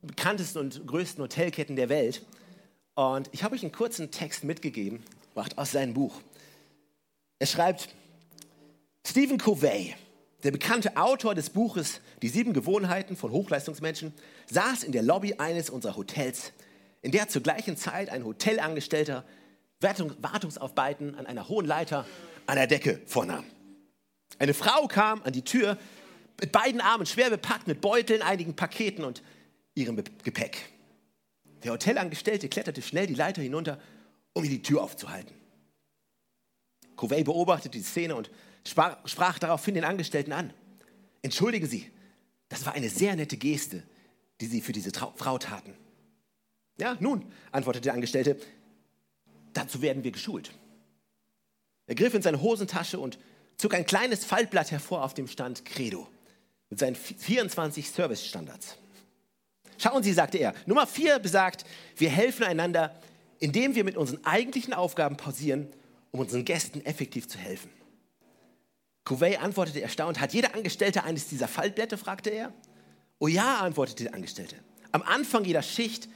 B: bekanntesten und größten Hotelketten der Welt. Und ich habe euch einen kurzen Text mitgegeben, aus seinem Buch. Er schreibt, Stephen Covey, der bekannte Autor des Buches Die sieben Gewohnheiten von Hochleistungsmenschen, saß in der Lobby eines unserer Hotels, in der zur gleichen Zeit ein Hotelangestellter Wartungsaufbeiten an einer hohen Leiter an der Decke vornahm. Eine Frau kam an die Tür mit beiden Armen schwer bepackt mit Beuteln, einigen Paketen und ihrem Gepäck. Der Hotelangestellte kletterte schnell die Leiter hinunter, um ihr die Tür aufzuhalten. Covey beobachtete die Szene und sprach, sprach daraufhin den Angestellten an. Entschuldigen Sie, das war eine sehr nette Geste, die Sie für diese Trau Frau taten. Ja, nun, antwortete der Angestellte, dazu werden wir geschult. Er griff in seine Hosentasche und zog ein kleines Faltblatt hervor, auf dem stand Credo. mit seinen 24 Service-Standards. Schauen Sie, sagte er. Nummer vier besagt, wir helfen einander, indem wir mit unseren eigentlichen Aufgaben pausieren, um unseren Gästen effektiv zu helfen. Cuvey antwortete erstaunt, hat jeder Angestellte eines dieser Faltblätter, fragte er. Oh ja, antwortete der Angestellte. Am Anfang jeder Schicht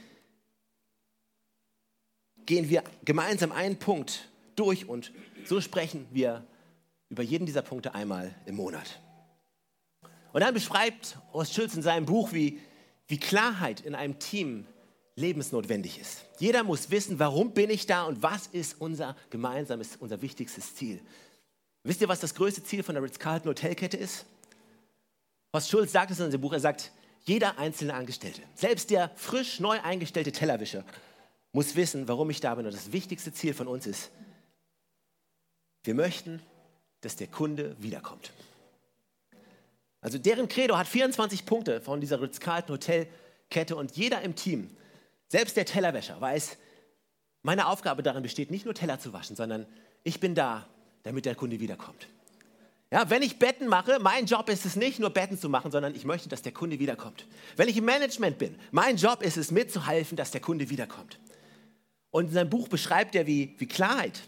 B: gehen wir gemeinsam einen Punkt durch und so sprechen wir über jeden dieser Punkte einmal im Monat. Und dann beschreibt Horst Schulz in seinem Buch, wie, wie Klarheit in einem Team lebensnotwendig ist. Jeder muss wissen, warum bin ich da und was ist unser gemeinsames, unser wichtigstes Ziel. Wisst ihr, was das größte Ziel von der Ritz-Carlton Hotelkette ist? Horst Schulz sagt es in seinem Buch, er sagt, jeder einzelne Angestellte, selbst der frisch neu eingestellte Tellerwischer, muss wissen, warum ich da bin. Und das wichtigste Ziel von uns ist, wir möchten, dass der Kunde wiederkommt. Also deren Credo hat 24 Punkte von dieser Ritz-Carlton Hotelkette und jeder im Team, selbst der Tellerwäscher, weiß, meine Aufgabe darin besteht, nicht nur Teller zu waschen, sondern ich bin da, damit der Kunde wiederkommt. Ja, wenn ich Betten mache, mein Job ist es nicht nur Betten zu machen, sondern ich möchte, dass der Kunde wiederkommt. Wenn ich im Management bin, mein Job ist es mitzuhelfen, dass der Kunde wiederkommt. Und in seinem Buch beschreibt er, wie, wie Klarheit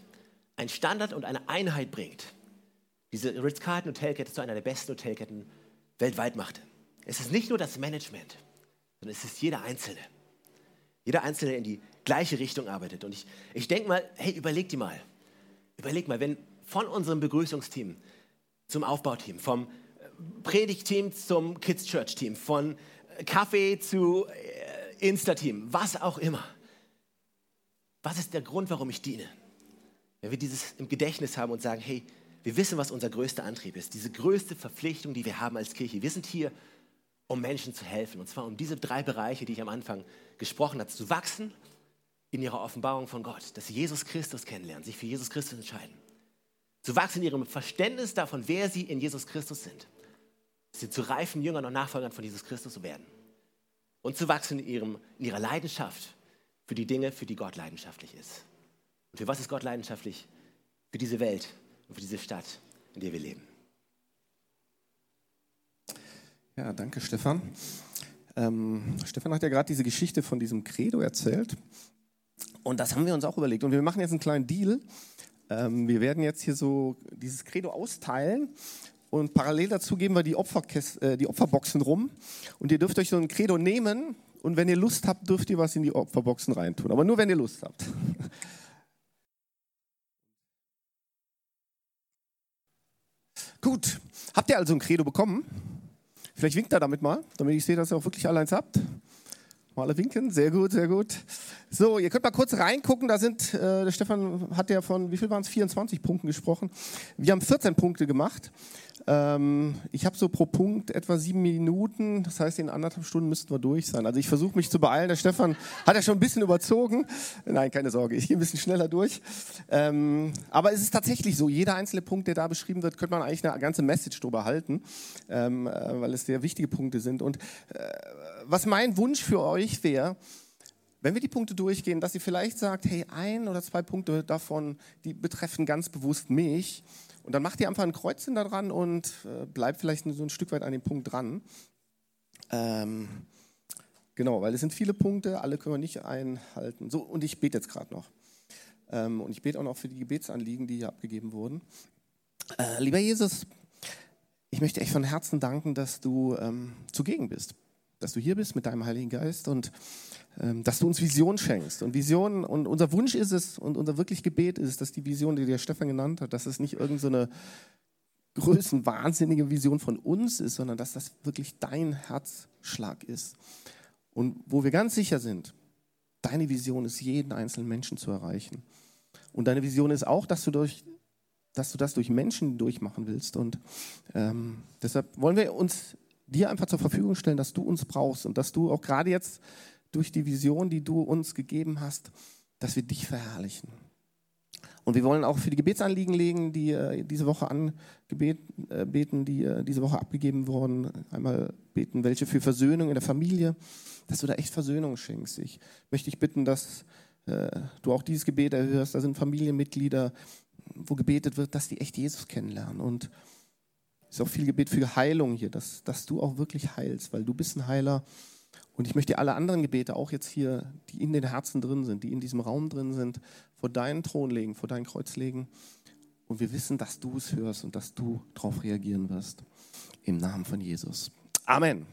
B: ein Standard und eine Einheit bringt. Diese Ritz-Carlton Hotelkette zu einer der besten Hotelketten weltweit machte. Es ist nicht nur das Management, sondern es ist jeder Einzelne. Jeder Einzelne, der in die gleiche Richtung arbeitet. Und ich, ich denke mal, hey, überleg dir mal. Überleg mal, wenn von unserem Begrüßungsteam zum Aufbauteam, vom Predigteam zum Kids Church Team, von Kaffee zu äh, Insta-Team, was auch immer. Was ist der Grund, warum ich diene? Wenn wir dieses im Gedächtnis haben und sagen, hey, wir wissen, was unser größter Antrieb ist, diese größte Verpflichtung, die wir haben als Kirche. Wir sind hier, um Menschen zu helfen. Und zwar um diese drei Bereiche, die ich am Anfang gesprochen habe, zu wachsen in ihrer Offenbarung von Gott, dass sie Jesus Christus kennenlernen, sich für Jesus Christus entscheiden. Zu wachsen in ihrem Verständnis davon, wer sie in Jesus Christus sind. Dass sie zu reifen Jüngern und Nachfolgern von Jesus Christus werden. Und zu wachsen in, ihrem, in ihrer Leidenschaft für die Dinge, für die Gott leidenschaftlich ist. Und für was ist Gott leidenschaftlich? Für diese Welt und für diese Stadt, in der wir leben.
C: Ja, danke Stefan. Ähm, Stefan hat ja gerade diese Geschichte von diesem Credo erzählt. Und das haben wir uns auch überlegt. Und wir machen jetzt einen kleinen Deal. Ähm, wir werden jetzt hier so dieses Credo austeilen. Und parallel dazu geben wir die, äh, die Opferboxen rum. Und ihr dürft euch so ein Credo nehmen. Und wenn ihr Lust habt, dürft ihr was in die Opferboxen reintun. Aber nur, wenn ihr Lust habt. Gut, habt ihr also ein Credo bekommen? Vielleicht winkt er damit mal, damit ich sehe, dass ihr auch wirklich alle eins habt. Mal alle winken, sehr gut, sehr gut. So, ihr könnt mal kurz reingucken, da sind, äh, der Stefan hat ja von, wie viel waren es, 24 Punkten gesprochen. Wir haben 14 Punkte gemacht. Ähm, ich habe so pro Punkt etwa sieben Minuten, das heißt, in anderthalb Stunden müssten wir durch sein. Also ich versuche mich zu beeilen. Der Stefan hat ja schon ein bisschen überzogen. Nein, keine Sorge, ich gehe ein bisschen schneller durch. Ähm, aber es ist tatsächlich so, jeder einzelne Punkt, der da beschrieben wird, könnte man eigentlich eine ganze Message drüber halten, ähm, äh, weil es sehr wichtige Punkte sind. Und äh, was mein Wunsch für euch wäre, wenn wir die Punkte durchgehen, dass ihr vielleicht sagt, hey, ein oder zwei Punkte davon, die betreffen ganz bewusst mich und dann macht ihr einfach ein Kreuzchen da dran und äh, bleibt vielleicht so ein Stück weit an dem Punkt dran. Ähm, genau, weil es sind viele Punkte, alle können wir nicht einhalten. So, und ich bete jetzt gerade noch. Ähm, und ich bete auch noch für die Gebetsanliegen, die hier abgegeben wurden. Äh, lieber Jesus, ich möchte echt von Herzen danken, dass du ähm, zugegen bist dass du hier bist mit deinem Heiligen Geist und ähm, dass du uns Vision schenkst. Und Vision, und unser Wunsch ist es, und unser wirklich Gebet ist, dass die Vision, die der Stefan genannt hat, dass es nicht irgendeine so größenwahnsinnige Vision von uns ist, sondern dass das wirklich dein Herzschlag ist. Und wo wir ganz sicher sind, deine Vision ist, jeden einzelnen Menschen zu erreichen. Und deine Vision ist auch, dass du, durch, dass du das durch Menschen durchmachen willst. Und ähm, deshalb wollen wir uns dir einfach zur Verfügung stellen, dass du uns brauchst und dass du auch gerade jetzt durch die Vision, die du uns gegeben hast, dass wir dich verherrlichen. Und wir wollen auch für die Gebetsanliegen legen, die äh, diese Woche angebeten, äh, die äh, diese Woche abgegeben wurden. Einmal beten, welche für Versöhnung in der Familie, dass du da echt Versöhnung schenkst. Ich möchte dich bitten, dass äh, du auch dieses Gebet erhörst. Da sind Familienmitglieder, wo gebetet wird, dass die echt Jesus kennenlernen. Und ist auch viel Gebet für Heilung hier, dass, dass du auch wirklich heilst, weil du bist ein Heiler. Und ich möchte alle anderen Gebete, auch jetzt hier, die in den Herzen drin sind, die in diesem Raum drin sind, vor deinen Thron legen, vor dein Kreuz legen. Und wir wissen, dass du es hörst und dass du darauf reagieren wirst. Im Namen von Jesus. Amen.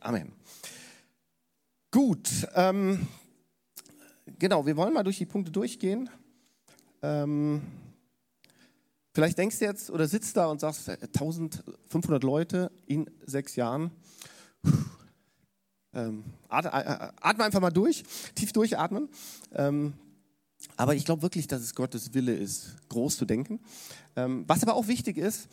C: Amen. Gut. Ähm, genau, wir wollen mal durch die Punkte durchgehen. Ähm, vielleicht denkst du jetzt oder sitzt da und sagst, 1500 Leute in sechs Jahren. Ähm, atme, atme, einfach mal durch, tief durchatmen. Ähm, aber ich glaube wirklich, dass es Gottes Wille ist, groß zu denken. Ähm, was aber auch wichtig ist,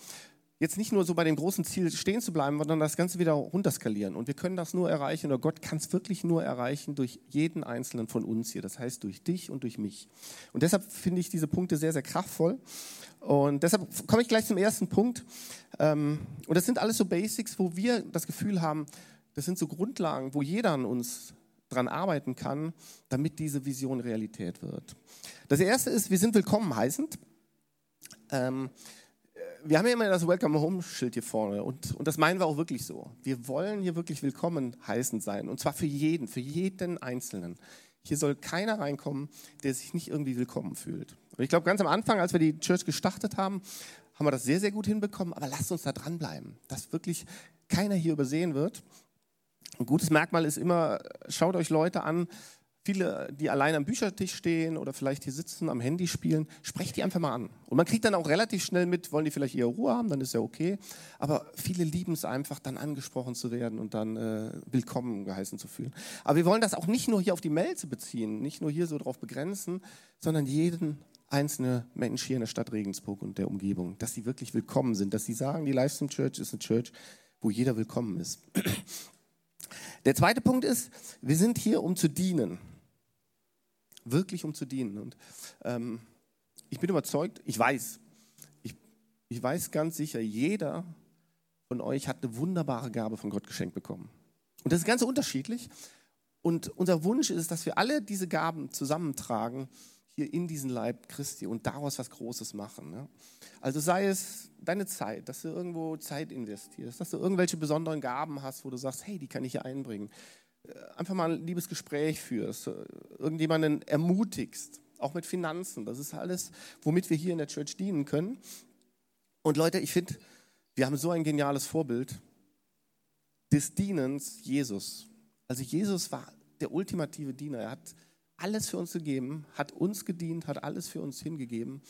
C: jetzt nicht nur so bei dem großen Ziel stehen zu bleiben, sondern das Ganze wieder runterskalieren. Und wir können das nur erreichen, oder Gott kann es wirklich nur erreichen durch jeden einzelnen von uns hier. Das heißt durch dich und durch mich. Und deshalb finde ich diese Punkte sehr, sehr kraftvoll. Und deshalb komme ich gleich zum ersten Punkt. Ähm, und das sind alles so Basics, wo wir das Gefühl haben, das sind so Grundlagen, wo jeder an uns dran arbeiten kann, damit diese Vision Realität wird. Das erste ist, wir sind willkommen heißend. Ähm, wir haben ja immer das Welcome Home Schild hier vorne und, und das meinen wir auch wirklich so. Wir wollen hier wirklich willkommen heißend sein und zwar für jeden, für jeden Einzelnen. Hier soll keiner reinkommen, der sich nicht irgendwie willkommen fühlt. Und ich glaube, ganz am Anfang, als wir die Church gestartet haben, haben wir das sehr, sehr gut hinbekommen, aber lasst uns da dranbleiben, dass wirklich keiner hier übersehen wird ein gutes Merkmal ist immer, schaut euch Leute an, viele, die allein am Büchertisch stehen oder vielleicht hier sitzen, am Handy spielen, sprecht die einfach mal an. Und man kriegt dann auch relativ schnell mit, wollen die vielleicht ihre Ruhe haben, dann ist ja okay. Aber viele lieben es einfach, dann angesprochen zu werden und dann äh, willkommen geheißen zu fühlen. Aber wir wollen das auch nicht nur hier auf die Melze beziehen, nicht nur hier so drauf begrenzen, sondern jeden einzelne Mensch hier in der Stadt Regensburg und der Umgebung, dass sie wirklich willkommen sind, dass sie sagen, die Livestream Church ist eine Church, wo jeder willkommen ist. Der zweite Punkt ist, wir sind hier, um zu dienen. Wirklich um zu dienen. Und ähm, ich bin überzeugt, ich weiß, ich, ich weiß ganz sicher, jeder von euch hat eine wunderbare Gabe von Gott geschenkt bekommen. Und das ist ganz unterschiedlich. Und unser Wunsch ist, dass wir alle diese Gaben zusammentragen hier in diesen Leib Christi und daraus was Großes machen. Ne? Also sei es deine Zeit, dass du irgendwo Zeit investierst, dass du irgendwelche besonderen Gaben hast, wo du sagst, hey, die kann ich hier einbringen. Äh, einfach mal ein liebes Gespräch führst, äh, irgendjemanden ermutigst, auch mit Finanzen. Das ist alles, womit wir hier in der Church dienen können. Und Leute, ich finde, wir haben so ein geniales Vorbild des Dienens Jesus. Also Jesus war der ultimative Diener. Er hat alles für uns gegeben, hat uns gedient, hat alles für uns hingegeben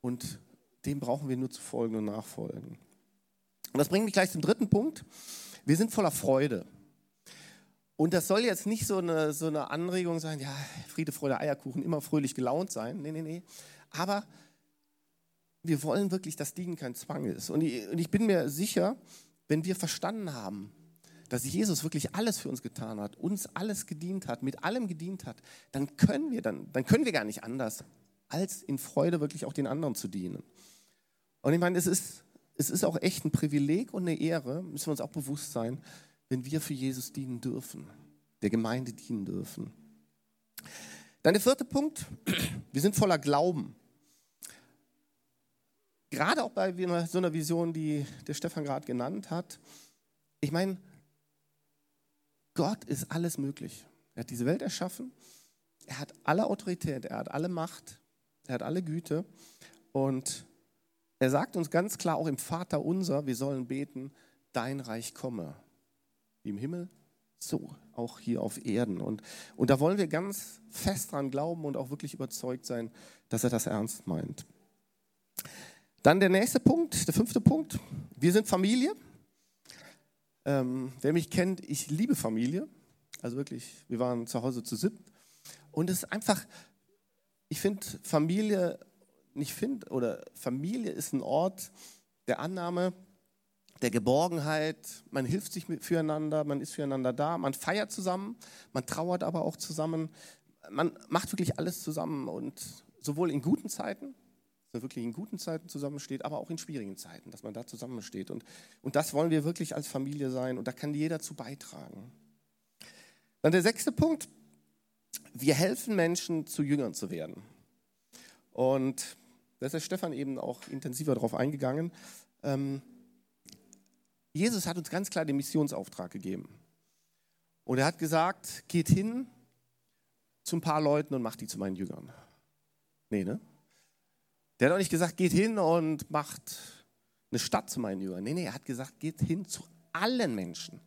C: und dem brauchen wir nur zu folgen und nachfolgen. Und das bringt mich gleich zum dritten Punkt. Wir sind voller Freude. Und das soll jetzt nicht so eine, so eine Anregung sein, ja, Friede, Freude, Eierkuchen, immer fröhlich gelaunt sein. Nee, nee, nee. Aber wir wollen wirklich, dass Dienen kein Zwang ist. Und ich, und ich bin mir sicher, wenn wir verstanden haben, dass Jesus wirklich alles für uns getan hat, uns alles gedient hat, mit allem gedient hat, dann können wir dann, dann können wir gar nicht anders, als in Freude wirklich auch den anderen zu dienen. Und ich meine, es ist, es ist auch echt ein Privileg und eine Ehre, müssen wir uns auch bewusst sein, wenn wir für Jesus dienen dürfen, der Gemeinde dienen dürfen. Dann der vierte Punkt, wir sind voller Glauben. Gerade auch bei so einer Vision, die der Stefan gerade genannt hat. Ich meine, Gott ist alles möglich. Er hat diese Welt erschaffen. Er hat alle Autorität, er hat alle Macht, er hat alle Güte. Und er sagt uns ganz klar auch im Vater unser, wir sollen beten, dein Reich komme. Wie im Himmel, so auch hier auf Erden. Und, und da wollen wir ganz fest dran glauben und auch wirklich überzeugt sein, dass er das ernst meint. Dann der nächste Punkt, der fünfte Punkt. Wir sind Familie. Ähm, wer mich kennt, ich liebe Familie. Also wirklich, wir waren zu Hause zu siebt. Und es ist einfach, ich finde Familie, nicht finde, oder Familie ist ein Ort der Annahme, der Geborgenheit. Man hilft sich füreinander, man ist füreinander da, man feiert zusammen, man trauert aber auch zusammen. Man macht wirklich alles zusammen und sowohl in guten Zeiten man wirklich in guten Zeiten zusammensteht, aber auch in schwierigen Zeiten, dass man da zusammensteht. Und, und das wollen wir wirklich als Familie sein und da kann jeder zu beitragen. Dann der sechste Punkt, wir helfen Menschen, zu Jüngern zu werden. Und da ist der Stefan eben auch intensiver darauf eingegangen. Ähm, Jesus hat uns ganz klar den Missionsauftrag gegeben. Und er hat gesagt, geht hin zu ein paar Leuten und macht die zu meinen Jüngern. Nee, ne? Der hat auch nicht gesagt, geht hin und macht eine Stadt zu meinen Jüngern. Nee, nee, er hat gesagt, geht hin zu allen Menschen.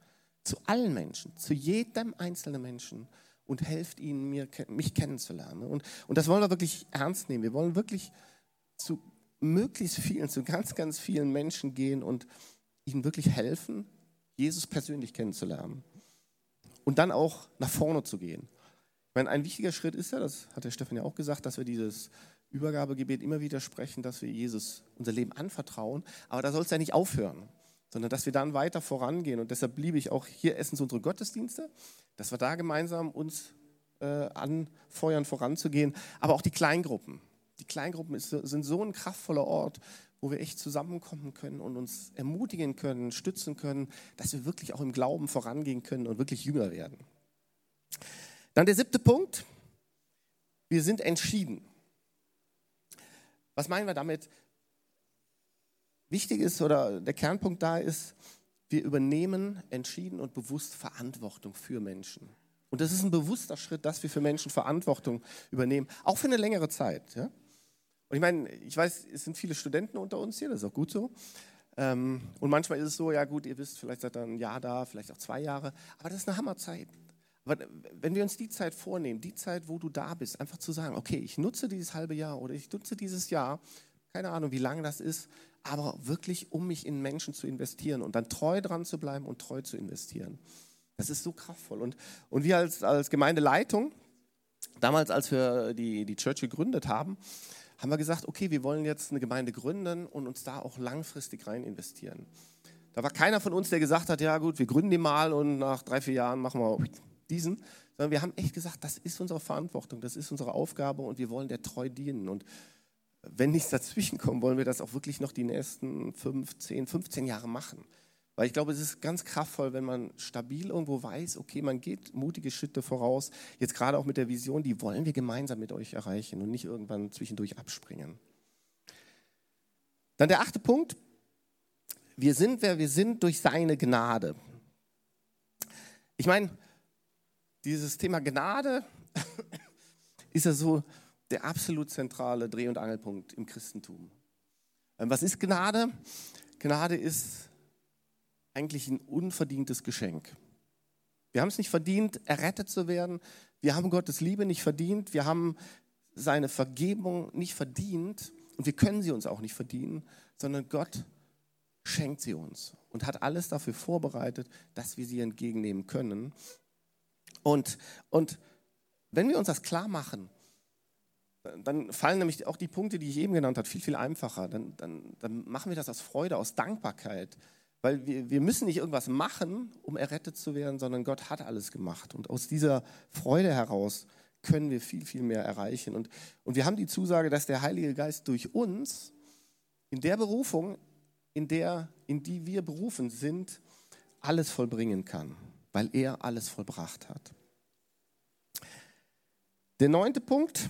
C: Zu allen Menschen, zu jedem einzelnen Menschen und helft ihnen, mir, mich kennenzulernen. Und, und das wollen wir wirklich ernst nehmen. Wir wollen wirklich zu möglichst vielen, zu ganz, ganz vielen Menschen gehen und ihnen wirklich helfen, Jesus persönlich kennenzulernen. Und dann auch nach vorne zu gehen. Ich meine, ein wichtiger Schritt ist ja, das hat der Stefan ja auch gesagt, dass wir dieses Übergabegebet immer wieder sprechen, dass wir Jesus unser Leben anvertrauen. Aber da soll es ja nicht aufhören, sondern dass wir dann weiter vorangehen. Und deshalb liebe ich auch hier Essens unsere Gottesdienste, dass wir da gemeinsam uns äh, anfeuern, voranzugehen. Aber auch die Kleingruppen. Die Kleingruppen ist, sind so ein kraftvoller Ort, wo wir echt zusammenkommen können und uns ermutigen können, stützen können, dass wir wirklich auch im Glauben vorangehen können und wirklich jünger werden. Dann der siebte Punkt. Wir sind entschieden. Was meinen wir damit? Wichtig ist oder der Kernpunkt da ist, wir übernehmen entschieden und bewusst Verantwortung für Menschen. Und das ist ein bewusster Schritt, dass wir für Menschen Verantwortung übernehmen, auch für eine längere Zeit. Ja? Und ich meine, ich weiß, es sind viele Studenten unter uns hier, das ist auch gut so. Ähm, und manchmal ist es so, ja gut, ihr wisst, vielleicht seid ihr ein Jahr da, vielleicht auch zwei Jahre, aber das ist eine Hammerzeit. Aber wenn wir uns die Zeit vornehmen, die Zeit, wo du da bist, einfach zu sagen, okay, ich nutze dieses halbe Jahr oder ich nutze dieses Jahr, keine Ahnung, wie lange das ist, aber wirklich, um mich in Menschen zu investieren und dann treu dran zu bleiben und treu zu investieren. Das ist so kraftvoll. Und, und wir als, als Gemeindeleitung, damals, als wir die, die Church gegründet haben, haben wir gesagt, okay, wir wollen jetzt eine Gemeinde gründen und uns da auch langfristig rein investieren. Da war keiner von uns, der gesagt hat, ja gut, wir gründen die mal und nach drei, vier Jahren machen wir diesen, sondern wir haben echt gesagt, das ist unsere Verantwortung, das ist unsere Aufgabe und wir wollen der treu dienen. Und wenn nichts dazwischen kommt, wollen wir das auch wirklich noch die nächsten 15, 15 Jahre machen. Weil ich glaube, es ist ganz kraftvoll, wenn man stabil irgendwo weiß, okay, man geht mutige Schritte voraus. Jetzt gerade auch mit der Vision, die wollen wir gemeinsam mit euch erreichen und nicht irgendwann zwischendurch abspringen. Dann der achte Punkt. Wir sind, wer wir sind, durch seine Gnade. Ich meine, dieses Thema Gnade ist ja so der absolut zentrale Dreh- und Angelpunkt im Christentum. Ähm, was ist Gnade? Gnade ist eigentlich ein unverdientes Geschenk. Wir haben es nicht verdient, errettet zu werden. Wir haben Gottes Liebe nicht verdient. Wir haben seine Vergebung nicht verdient. Und wir können sie uns auch nicht verdienen, sondern Gott schenkt sie uns und hat alles dafür vorbereitet, dass wir sie entgegennehmen können. Und, und wenn wir uns das klar machen, dann fallen nämlich auch die Punkte, die ich eben genannt habe, viel, viel einfacher. Dann, dann, dann machen wir das aus Freude, aus Dankbarkeit. Weil wir, wir müssen nicht irgendwas machen, um errettet zu werden, sondern Gott hat alles gemacht. Und aus dieser Freude heraus können wir viel, viel mehr erreichen. Und, und wir haben die Zusage, dass der Heilige Geist durch uns in der Berufung, in, der, in die wir berufen sind, alles vollbringen kann, weil er alles vollbracht hat. Der neunte Punkt,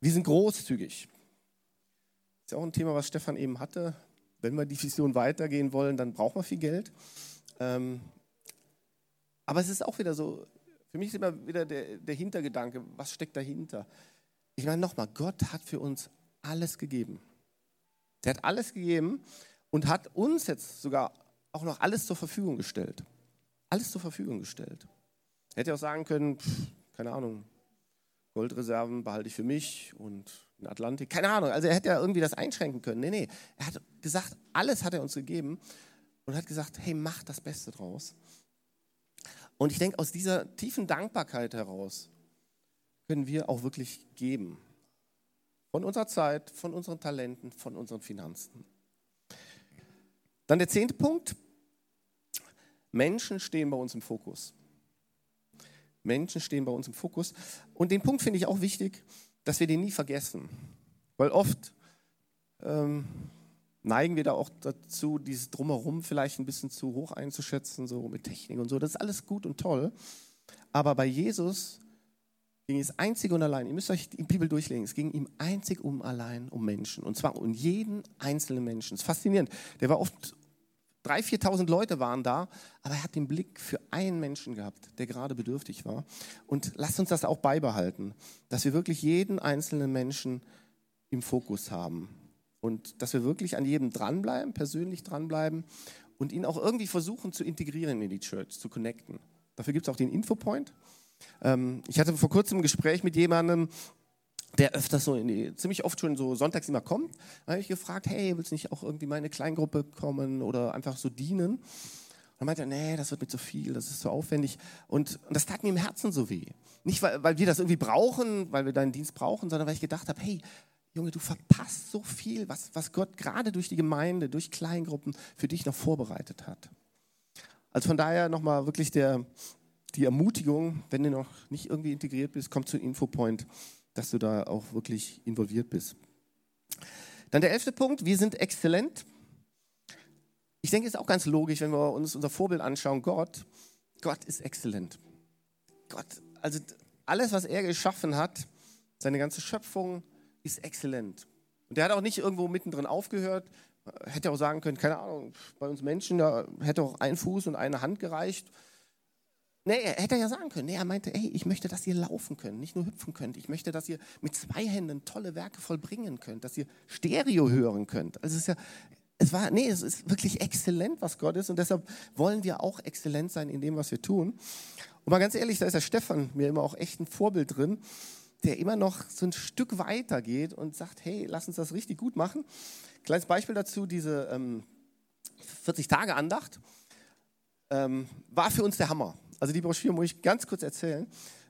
C: wir sind großzügig. Das ist auch ein Thema, was Stefan eben hatte. Wenn wir die Vision weitergehen wollen, dann brauchen wir viel Geld. Ähm, aber es ist auch wieder so, für mich ist immer wieder der, der Hintergedanke, was steckt dahinter? Ich meine nochmal, Gott hat für uns alles gegeben. Der hat alles gegeben und hat uns jetzt sogar auch noch alles zur Verfügung gestellt. Alles zur Verfügung gestellt. Hätte auch sagen können, pff, keine Ahnung, Goldreserven behalte ich für mich und den Atlantik. Keine Ahnung. Also er hätte ja irgendwie das einschränken können. Nee, nee. Er hat gesagt, alles hat er uns gegeben und hat gesagt, hey, mach das Beste draus. Und ich denke, aus dieser tiefen Dankbarkeit heraus können wir auch wirklich geben. Von unserer Zeit, von unseren Talenten, von unseren Finanzen. Dann der zehnte Punkt. Menschen stehen bei uns im Fokus. Menschen stehen bei uns im Fokus. Und den Punkt finde ich auch wichtig, dass wir den nie vergessen. Weil oft ähm, neigen wir da auch dazu, dieses Drumherum vielleicht ein bisschen zu hoch einzuschätzen, so mit Technik und so. Das ist alles gut und toll. Aber bei Jesus ging es einzig und allein, ihr müsst euch die Bibel durchlegen, es ging ihm einzig um allein um Menschen. Und zwar um jeden einzelnen Menschen. Das ist faszinierend. Der war oft 3.000, 4.000 Leute waren da, aber er hat den Blick für einen Menschen gehabt, der gerade bedürftig war. Und lasst uns das auch beibehalten, dass wir wirklich jeden einzelnen Menschen im Fokus haben und dass wir wirklich an jedem dranbleiben, persönlich dranbleiben und ihn auch irgendwie versuchen zu integrieren in die Church, zu connecten. Dafür gibt es auch den Infopoint. Ähm, ich hatte vor kurzem ein Gespräch mit jemandem, der öfters so in die, ziemlich oft schon so sonntags immer kommt. Habe ich gefragt, hey, willst du nicht auch irgendwie mal in eine Kleingruppe kommen oder einfach so dienen? Und dann meinte er, nee, das wird mir zu viel, das ist zu aufwendig. Und, und das tat mir im Herzen so weh. Nicht, weil, weil wir das irgendwie brauchen, weil wir deinen Dienst brauchen, sondern weil ich gedacht habe, hey, Junge, du verpasst so viel, was, was Gott gerade durch die Gemeinde, durch Kleingruppen für dich noch vorbereitet hat. Also von daher nochmal wirklich der, die Ermutigung, wenn du noch nicht irgendwie integriert bist, komm zu Infopoint dass du da auch wirklich involviert bist. Dann der elfte Punkt, wir sind exzellent. Ich denke, es ist auch ganz logisch, wenn wir uns unser Vorbild anschauen, Gott. Gott ist exzellent. Gott, also alles, was er geschaffen hat, seine ganze Schöpfung ist exzellent. Und der hat auch nicht irgendwo mittendrin aufgehört. Hätte auch sagen können, keine Ahnung, bei uns Menschen, da hätte auch ein Fuß und eine Hand gereicht. Nee, er hätte ja sagen können. Nee, er meinte, ey, ich möchte, dass ihr laufen könnt, nicht nur hüpfen könnt. Ich möchte, dass ihr mit zwei Händen tolle Werke vollbringen könnt, dass ihr Stereo hören könnt. Also es ist ja, es war, nee, es ist wirklich exzellent, was Gott ist. Und deshalb wollen wir auch exzellent sein in dem, was wir tun. Und mal ganz ehrlich, da ist der Stefan mir immer auch echt ein Vorbild drin, der immer noch so ein Stück weiter geht und sagt, hey, lass uns das richtig gut machen. Kleines Beispiel dazu, diese ähm, 40-Tage-Andacht ähm, war für uns der Hammer. Also die Broschüre muss ich ganz kurz erzählen.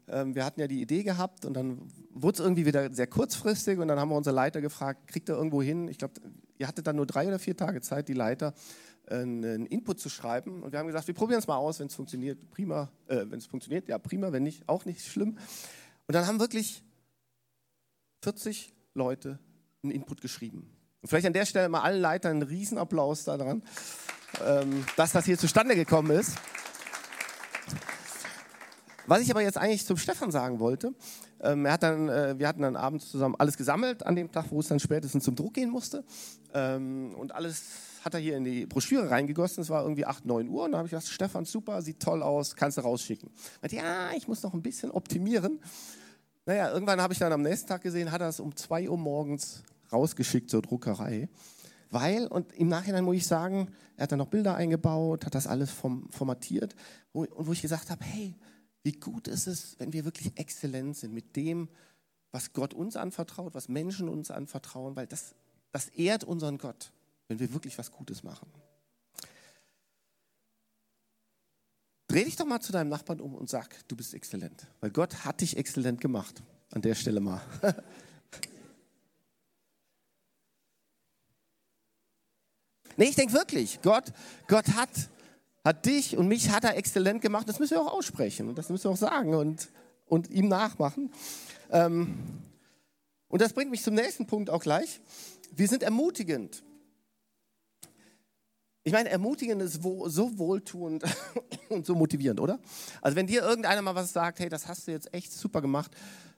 C: Ähm, wir hatten ja die Idee gehabt und dann wurde es irgendwie wieder sehr kurzfristig und dann haben wir unsere Leiter gefragt, kriegt er irgendwo hin? Ich glaube, ihr hattet dann nur drei oder vier Tage Zeit, die Leiter einen Input zu schreiben. Und wir haben gesagt, wir probieren es mal aus, wenn es funktioniert, prima. Äh, wenn es funktioniert, ja prima, wenn nicht, auch nicht schlimm. Und dann haben wirklich 40 Leute einen Input geschrieben. Und vielleicht an der Stelle mal allen Leitern einen Riesenapplaus daran, ähm, dass das hier zustande gekommen ist. Was ich aber jetzt eigentlich zum Stefan sagen wollte, ähm, hat dann, äh, wir hatten dann abends zusammen alles gesammelt an dem Tag, wo es dann spätestens zum Druck gehen musste. Ähm, und alles hat er hier in die Broschüre reingegossen. Es war irgendwie 8, 9 Uhr. Und da habe ich gesagt, Stefan, super, sieht toll aus, kannst du rausschicken. Er meinte, ja, ich muss noch ein bisschen optimieren. Naja, irgendwann habe ich dann am nächsten Tag gesehen, hat er es um 2 Uhr morgens rausgeschickt zur Druckerei. Weil, und im Nachhinein muss ich sagen, er hat dann noch Bilder eingebaut, hat das alles formatiert. und wo ich gesagt habe, hey, wie gut ist es, wenn wir wirklich exzellent sind mit dem, was Gott uns anvertraut, was Menschen uns anvertrauen, weil das, das ehrt unseren Gott, wenn wir wirklich was Gutes machen. Dreh dich doch mal zu deinem Nachbarn um und sag, du bist exzellent, weil Gott hat dich exzellent gemacht. An der Stelle mal. nee, ich denke wirklich, Gott, Gott hat hat dich und mich hat er exzellent gemacht. Das müssen wir auch aussprechen und das müssen wir auch sagen und, und ihm nachmachen. Ähm, und das bringt mich zum nächsten Punkt auch gleich. Wir sind ermutigend. Ich meine, ermutigend ist so wohltuend und so motivierend, oder? Also wenn dir irgendeiner mal was sagt, hey, das hast du jetzt echt super gemacht,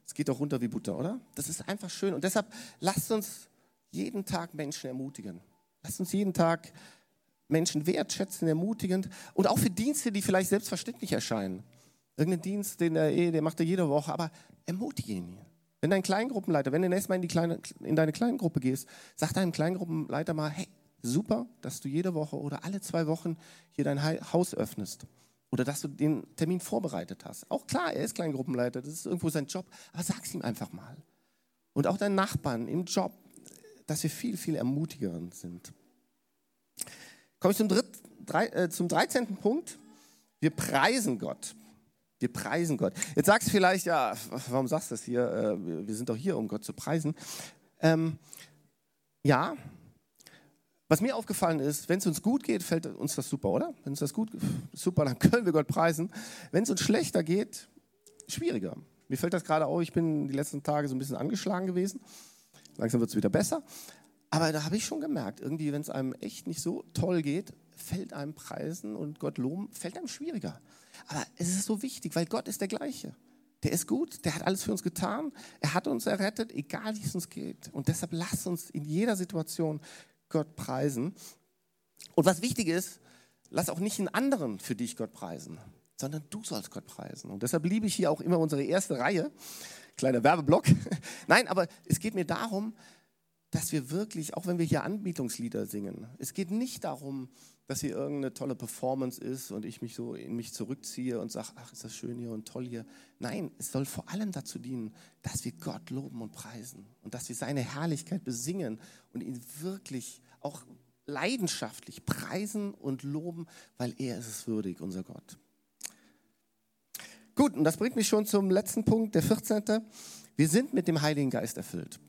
C: es geht doch runter wie Butter, oder? Das ist einfach schön. Und deshalb lasst uns jeden Tag Menschen ermutigen. Lasst uns jeden Tag Menschen wertschätzen, ermutigend und auch für Dienste, die vielleicht selbstverständlich erscheinen. Irgendein Dienst, den er eh, der macht er jede Woche, aber ermutige ihn. Wenn dein Kleingruppenleiter, wenn du nächstes Mal in, die kleine, in deine Kleingruppe gehst, sag deinem Kleingruppenleiter mal, hey, super, dass du jede Woche oder alle zwei Wochen hier dein Haus öffnest. Oder dass du den Termin vorbereitet hast. Auch klar, er ist Kleingruppenleiter, das ist irgendwo sein Job, aber sag es ihm einfach mal. Und auch deinen Nachbarn im Job, dass wir viel, viel ermutigend sind. Komme ich zum, dritt, drei, äh, zum 13. Punkt. Wir preisen Gott. Wir preisen Gott. Jetzt sagst du vielleicht, ja, warum sagst du das hier? Äh, wir sind doch hier, um Gott zu preisen. Ähm, ja, was mir aufgefallen ist, wenn es uns gut geht, fällt uns das super, oder? Wenn uns das gut super, dann können wir Gott preisen. Wenn es uns schlechter geht, schwieriger. Mir fällt das gerade auf, ich bin die letzten Tage so ein bisschen angeschlagen gewesen. Langsam wird es wieder besser. Aber da habe ich schon gemerkt, irgendwie, wenn es einem echt nicht so toll geht, fällt einem Preisen und Gott loben, fällt einem schwieriger. Aber es ist so wichtig, weil Gott ist der gleiche. Der ist gut, der hat alles für uns getan, er hat uns errettet, egal wie es uns geht. Und deshalb lasst uns in jeder Situation Gott preisen. Und was wichtig ist, lass auch nicht einen anderen für dich Gott preisen, sondern du sollst Gott preisen. Und deshalb liebe ich hier auch immer unsere erste Reihe. Kleiner Werbeblock. Nein, aber es geht mir darum, dass wir wirklich, auch wenn wir hier Anbietungslieder singen, es geht nicht darum, dass hier irgendeine tolle Performance ist und ich mich so in mich zurückziehe und sage, ach, ist das schön hier und toll hier. Nein, es soll vor allem dazu dienen, dass wir Gott loben und preisen und dass wir seine Herrlichkeit besingen und ihn wirklich auch leidenschaftlich preisen und loben, weil er ist es würdig, unser Gott. Gut, und das bringt mich schon zum letzten Punkt, der 14. Wir sind mit dem Heiligen Geist erfüllt.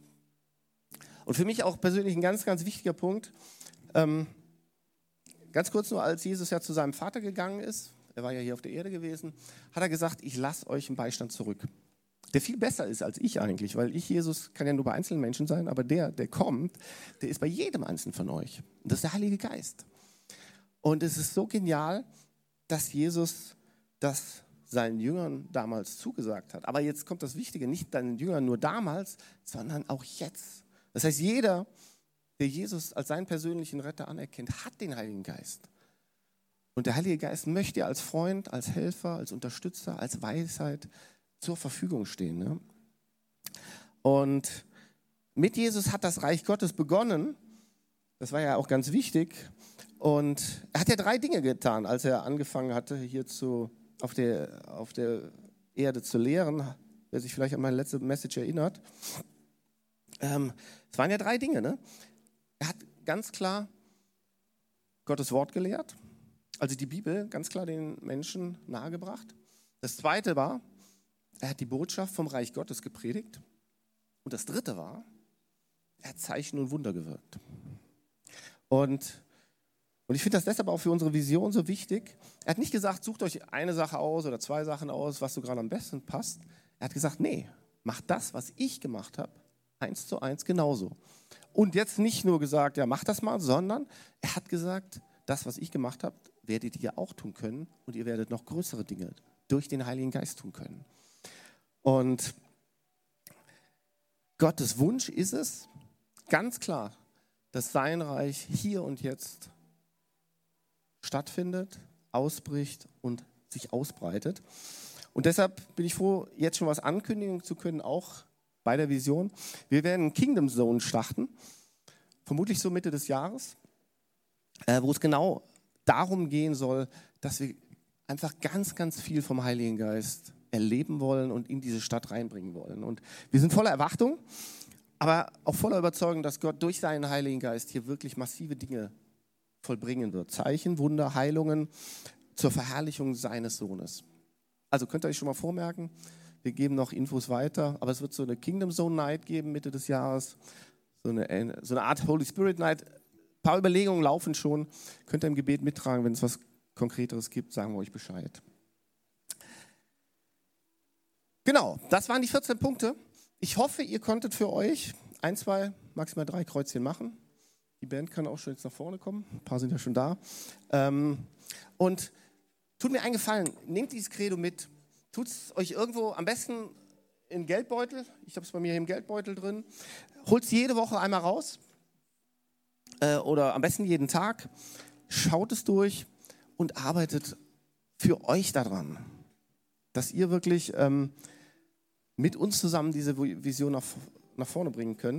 C: Und für mich auch persönlich ein ganz, ganz wichtiger Punkt. Ähm, ganz kurz nur, als Jesus ja zu seinem Vater gegangen ist, er war ja hier auf der Erde gewesen, hat er gesagt, ich lasse euch einen Beistand zurück. Der viel besser ist als ich eigentlich, weil ich, Jesus, kann ja nur bei einzelnen Menschen sein, aber der, der kommt, der ist bei jedem Einzelnen von euch. Und das ist der Heilige Geist. Und es ist so genial, dass Jesus das seinen Jüngern damals zugesagt hat. Aber jetzt kommt das Wichtige, nicht deinen Jüngern nur damals, sondern auch jetzt. Das heißt, jeder, der Jesus als seinen persönlichen Retter anerkennt, hat den Heiligen Geist. Und der Heilige Geist möchte als Freund, als Helfer, als Unterstützer, als Weisheit zur Verfügung stehen. Ne? Und mit Jesus hat das Reich Gottes begonnen. Das war ja auch ganz wichtig. Und er hat ja drei Dinge getan, als er angefangen hatte, hier zu, auf, der, auf der Erde zu lehren. Wer sich vielleicht an meine letzte Message erinnert. Ähm, es waren ja drei Dinge. Ne? Er hat ganz klar Gottes Wort gelehrt, also die Bibel ganz klar den Menschen nahegebracht. Das zweite war, er hat die Botschaft vom Reich Gottes gepredigt. Und das dritte war, er hat Zeichen und Wunder gewirkt. Und, und ich finde das deshalb auch für unsere Vision so wichtig. Er hat nicht gesagt, sucht euch eine Sache aus oder zwei Sachen aus, was so gerade am besten passt. Er hat gesagt, nee, macht das, was ich gemacht habe, eins zu eins genauso. Und jetzt nicht nur gesagt, ja, mach das mal, sondern er hat gesagt, das, was ich gemacht habe, werdet ihr auch tun können und ihr werdet noch größere Dinge durch den Heiligen Geist tun können. Und Gottes Wunsch ist es, ganz klar, dass sein Reich hier und jetzt stattfindet, ausbricht und sich ausbreitet. Und deshalb bin ich froh, jetzt schon was ankündigen zu können, auch bei der Vision. Wir werden Kingdom Zone starten, vermutlich so Mitte des Jahres, äh, wo es genau darum gehen soll, dass wir einfach ganz, ganz viel vom Heiligen Geist erleben wollen und in diese Stadt reinbringen wollen. Und wir sind voller Erwartung, aber auch voller Überzeugung, dass Gott durch seinen Heiligen Geist hier wirklich massive Dinge vollbringen wird. Zeichen, Wunder, Heilungen zur Verherrlichung seines Sohnes. Also könnt ihr euch schon mal vormerken, wir geben noch Infos weiter, aber es wird so eine Kingdom Zone Night geben Mitte des Jahres, so eine, so eine Art Holy Spirit Night. Ein paar Überlegungen laufen schon. Könnt ihr im Gebet mittragen, wenn es was Konkreteres gibt, sagen wir euch Bescheid. Genau, das waren die 14 Punkte. Ich hoffe, ihr konntet für euch ein, zwei, maximal drei Kreuzchen machen. Die Band kann auch schon jetzt nach vorne kommen. Ein paar sind ja schon da. Ähm, und tut mir einen Gefallen, nehmt dieses Credo mit Tut es euch irgendwo am besten in Geldbeutel. Ich habe es bei mir im Geldbeutel drin. Holt es jede Woche einmal raus. Äh, oder am besten jeden Tag. Schaut es durch und arbeitet für euch daran, dass ihr wirklich ähm, mit uns zusammen diese Vision nach, nach vorne bringen könnt.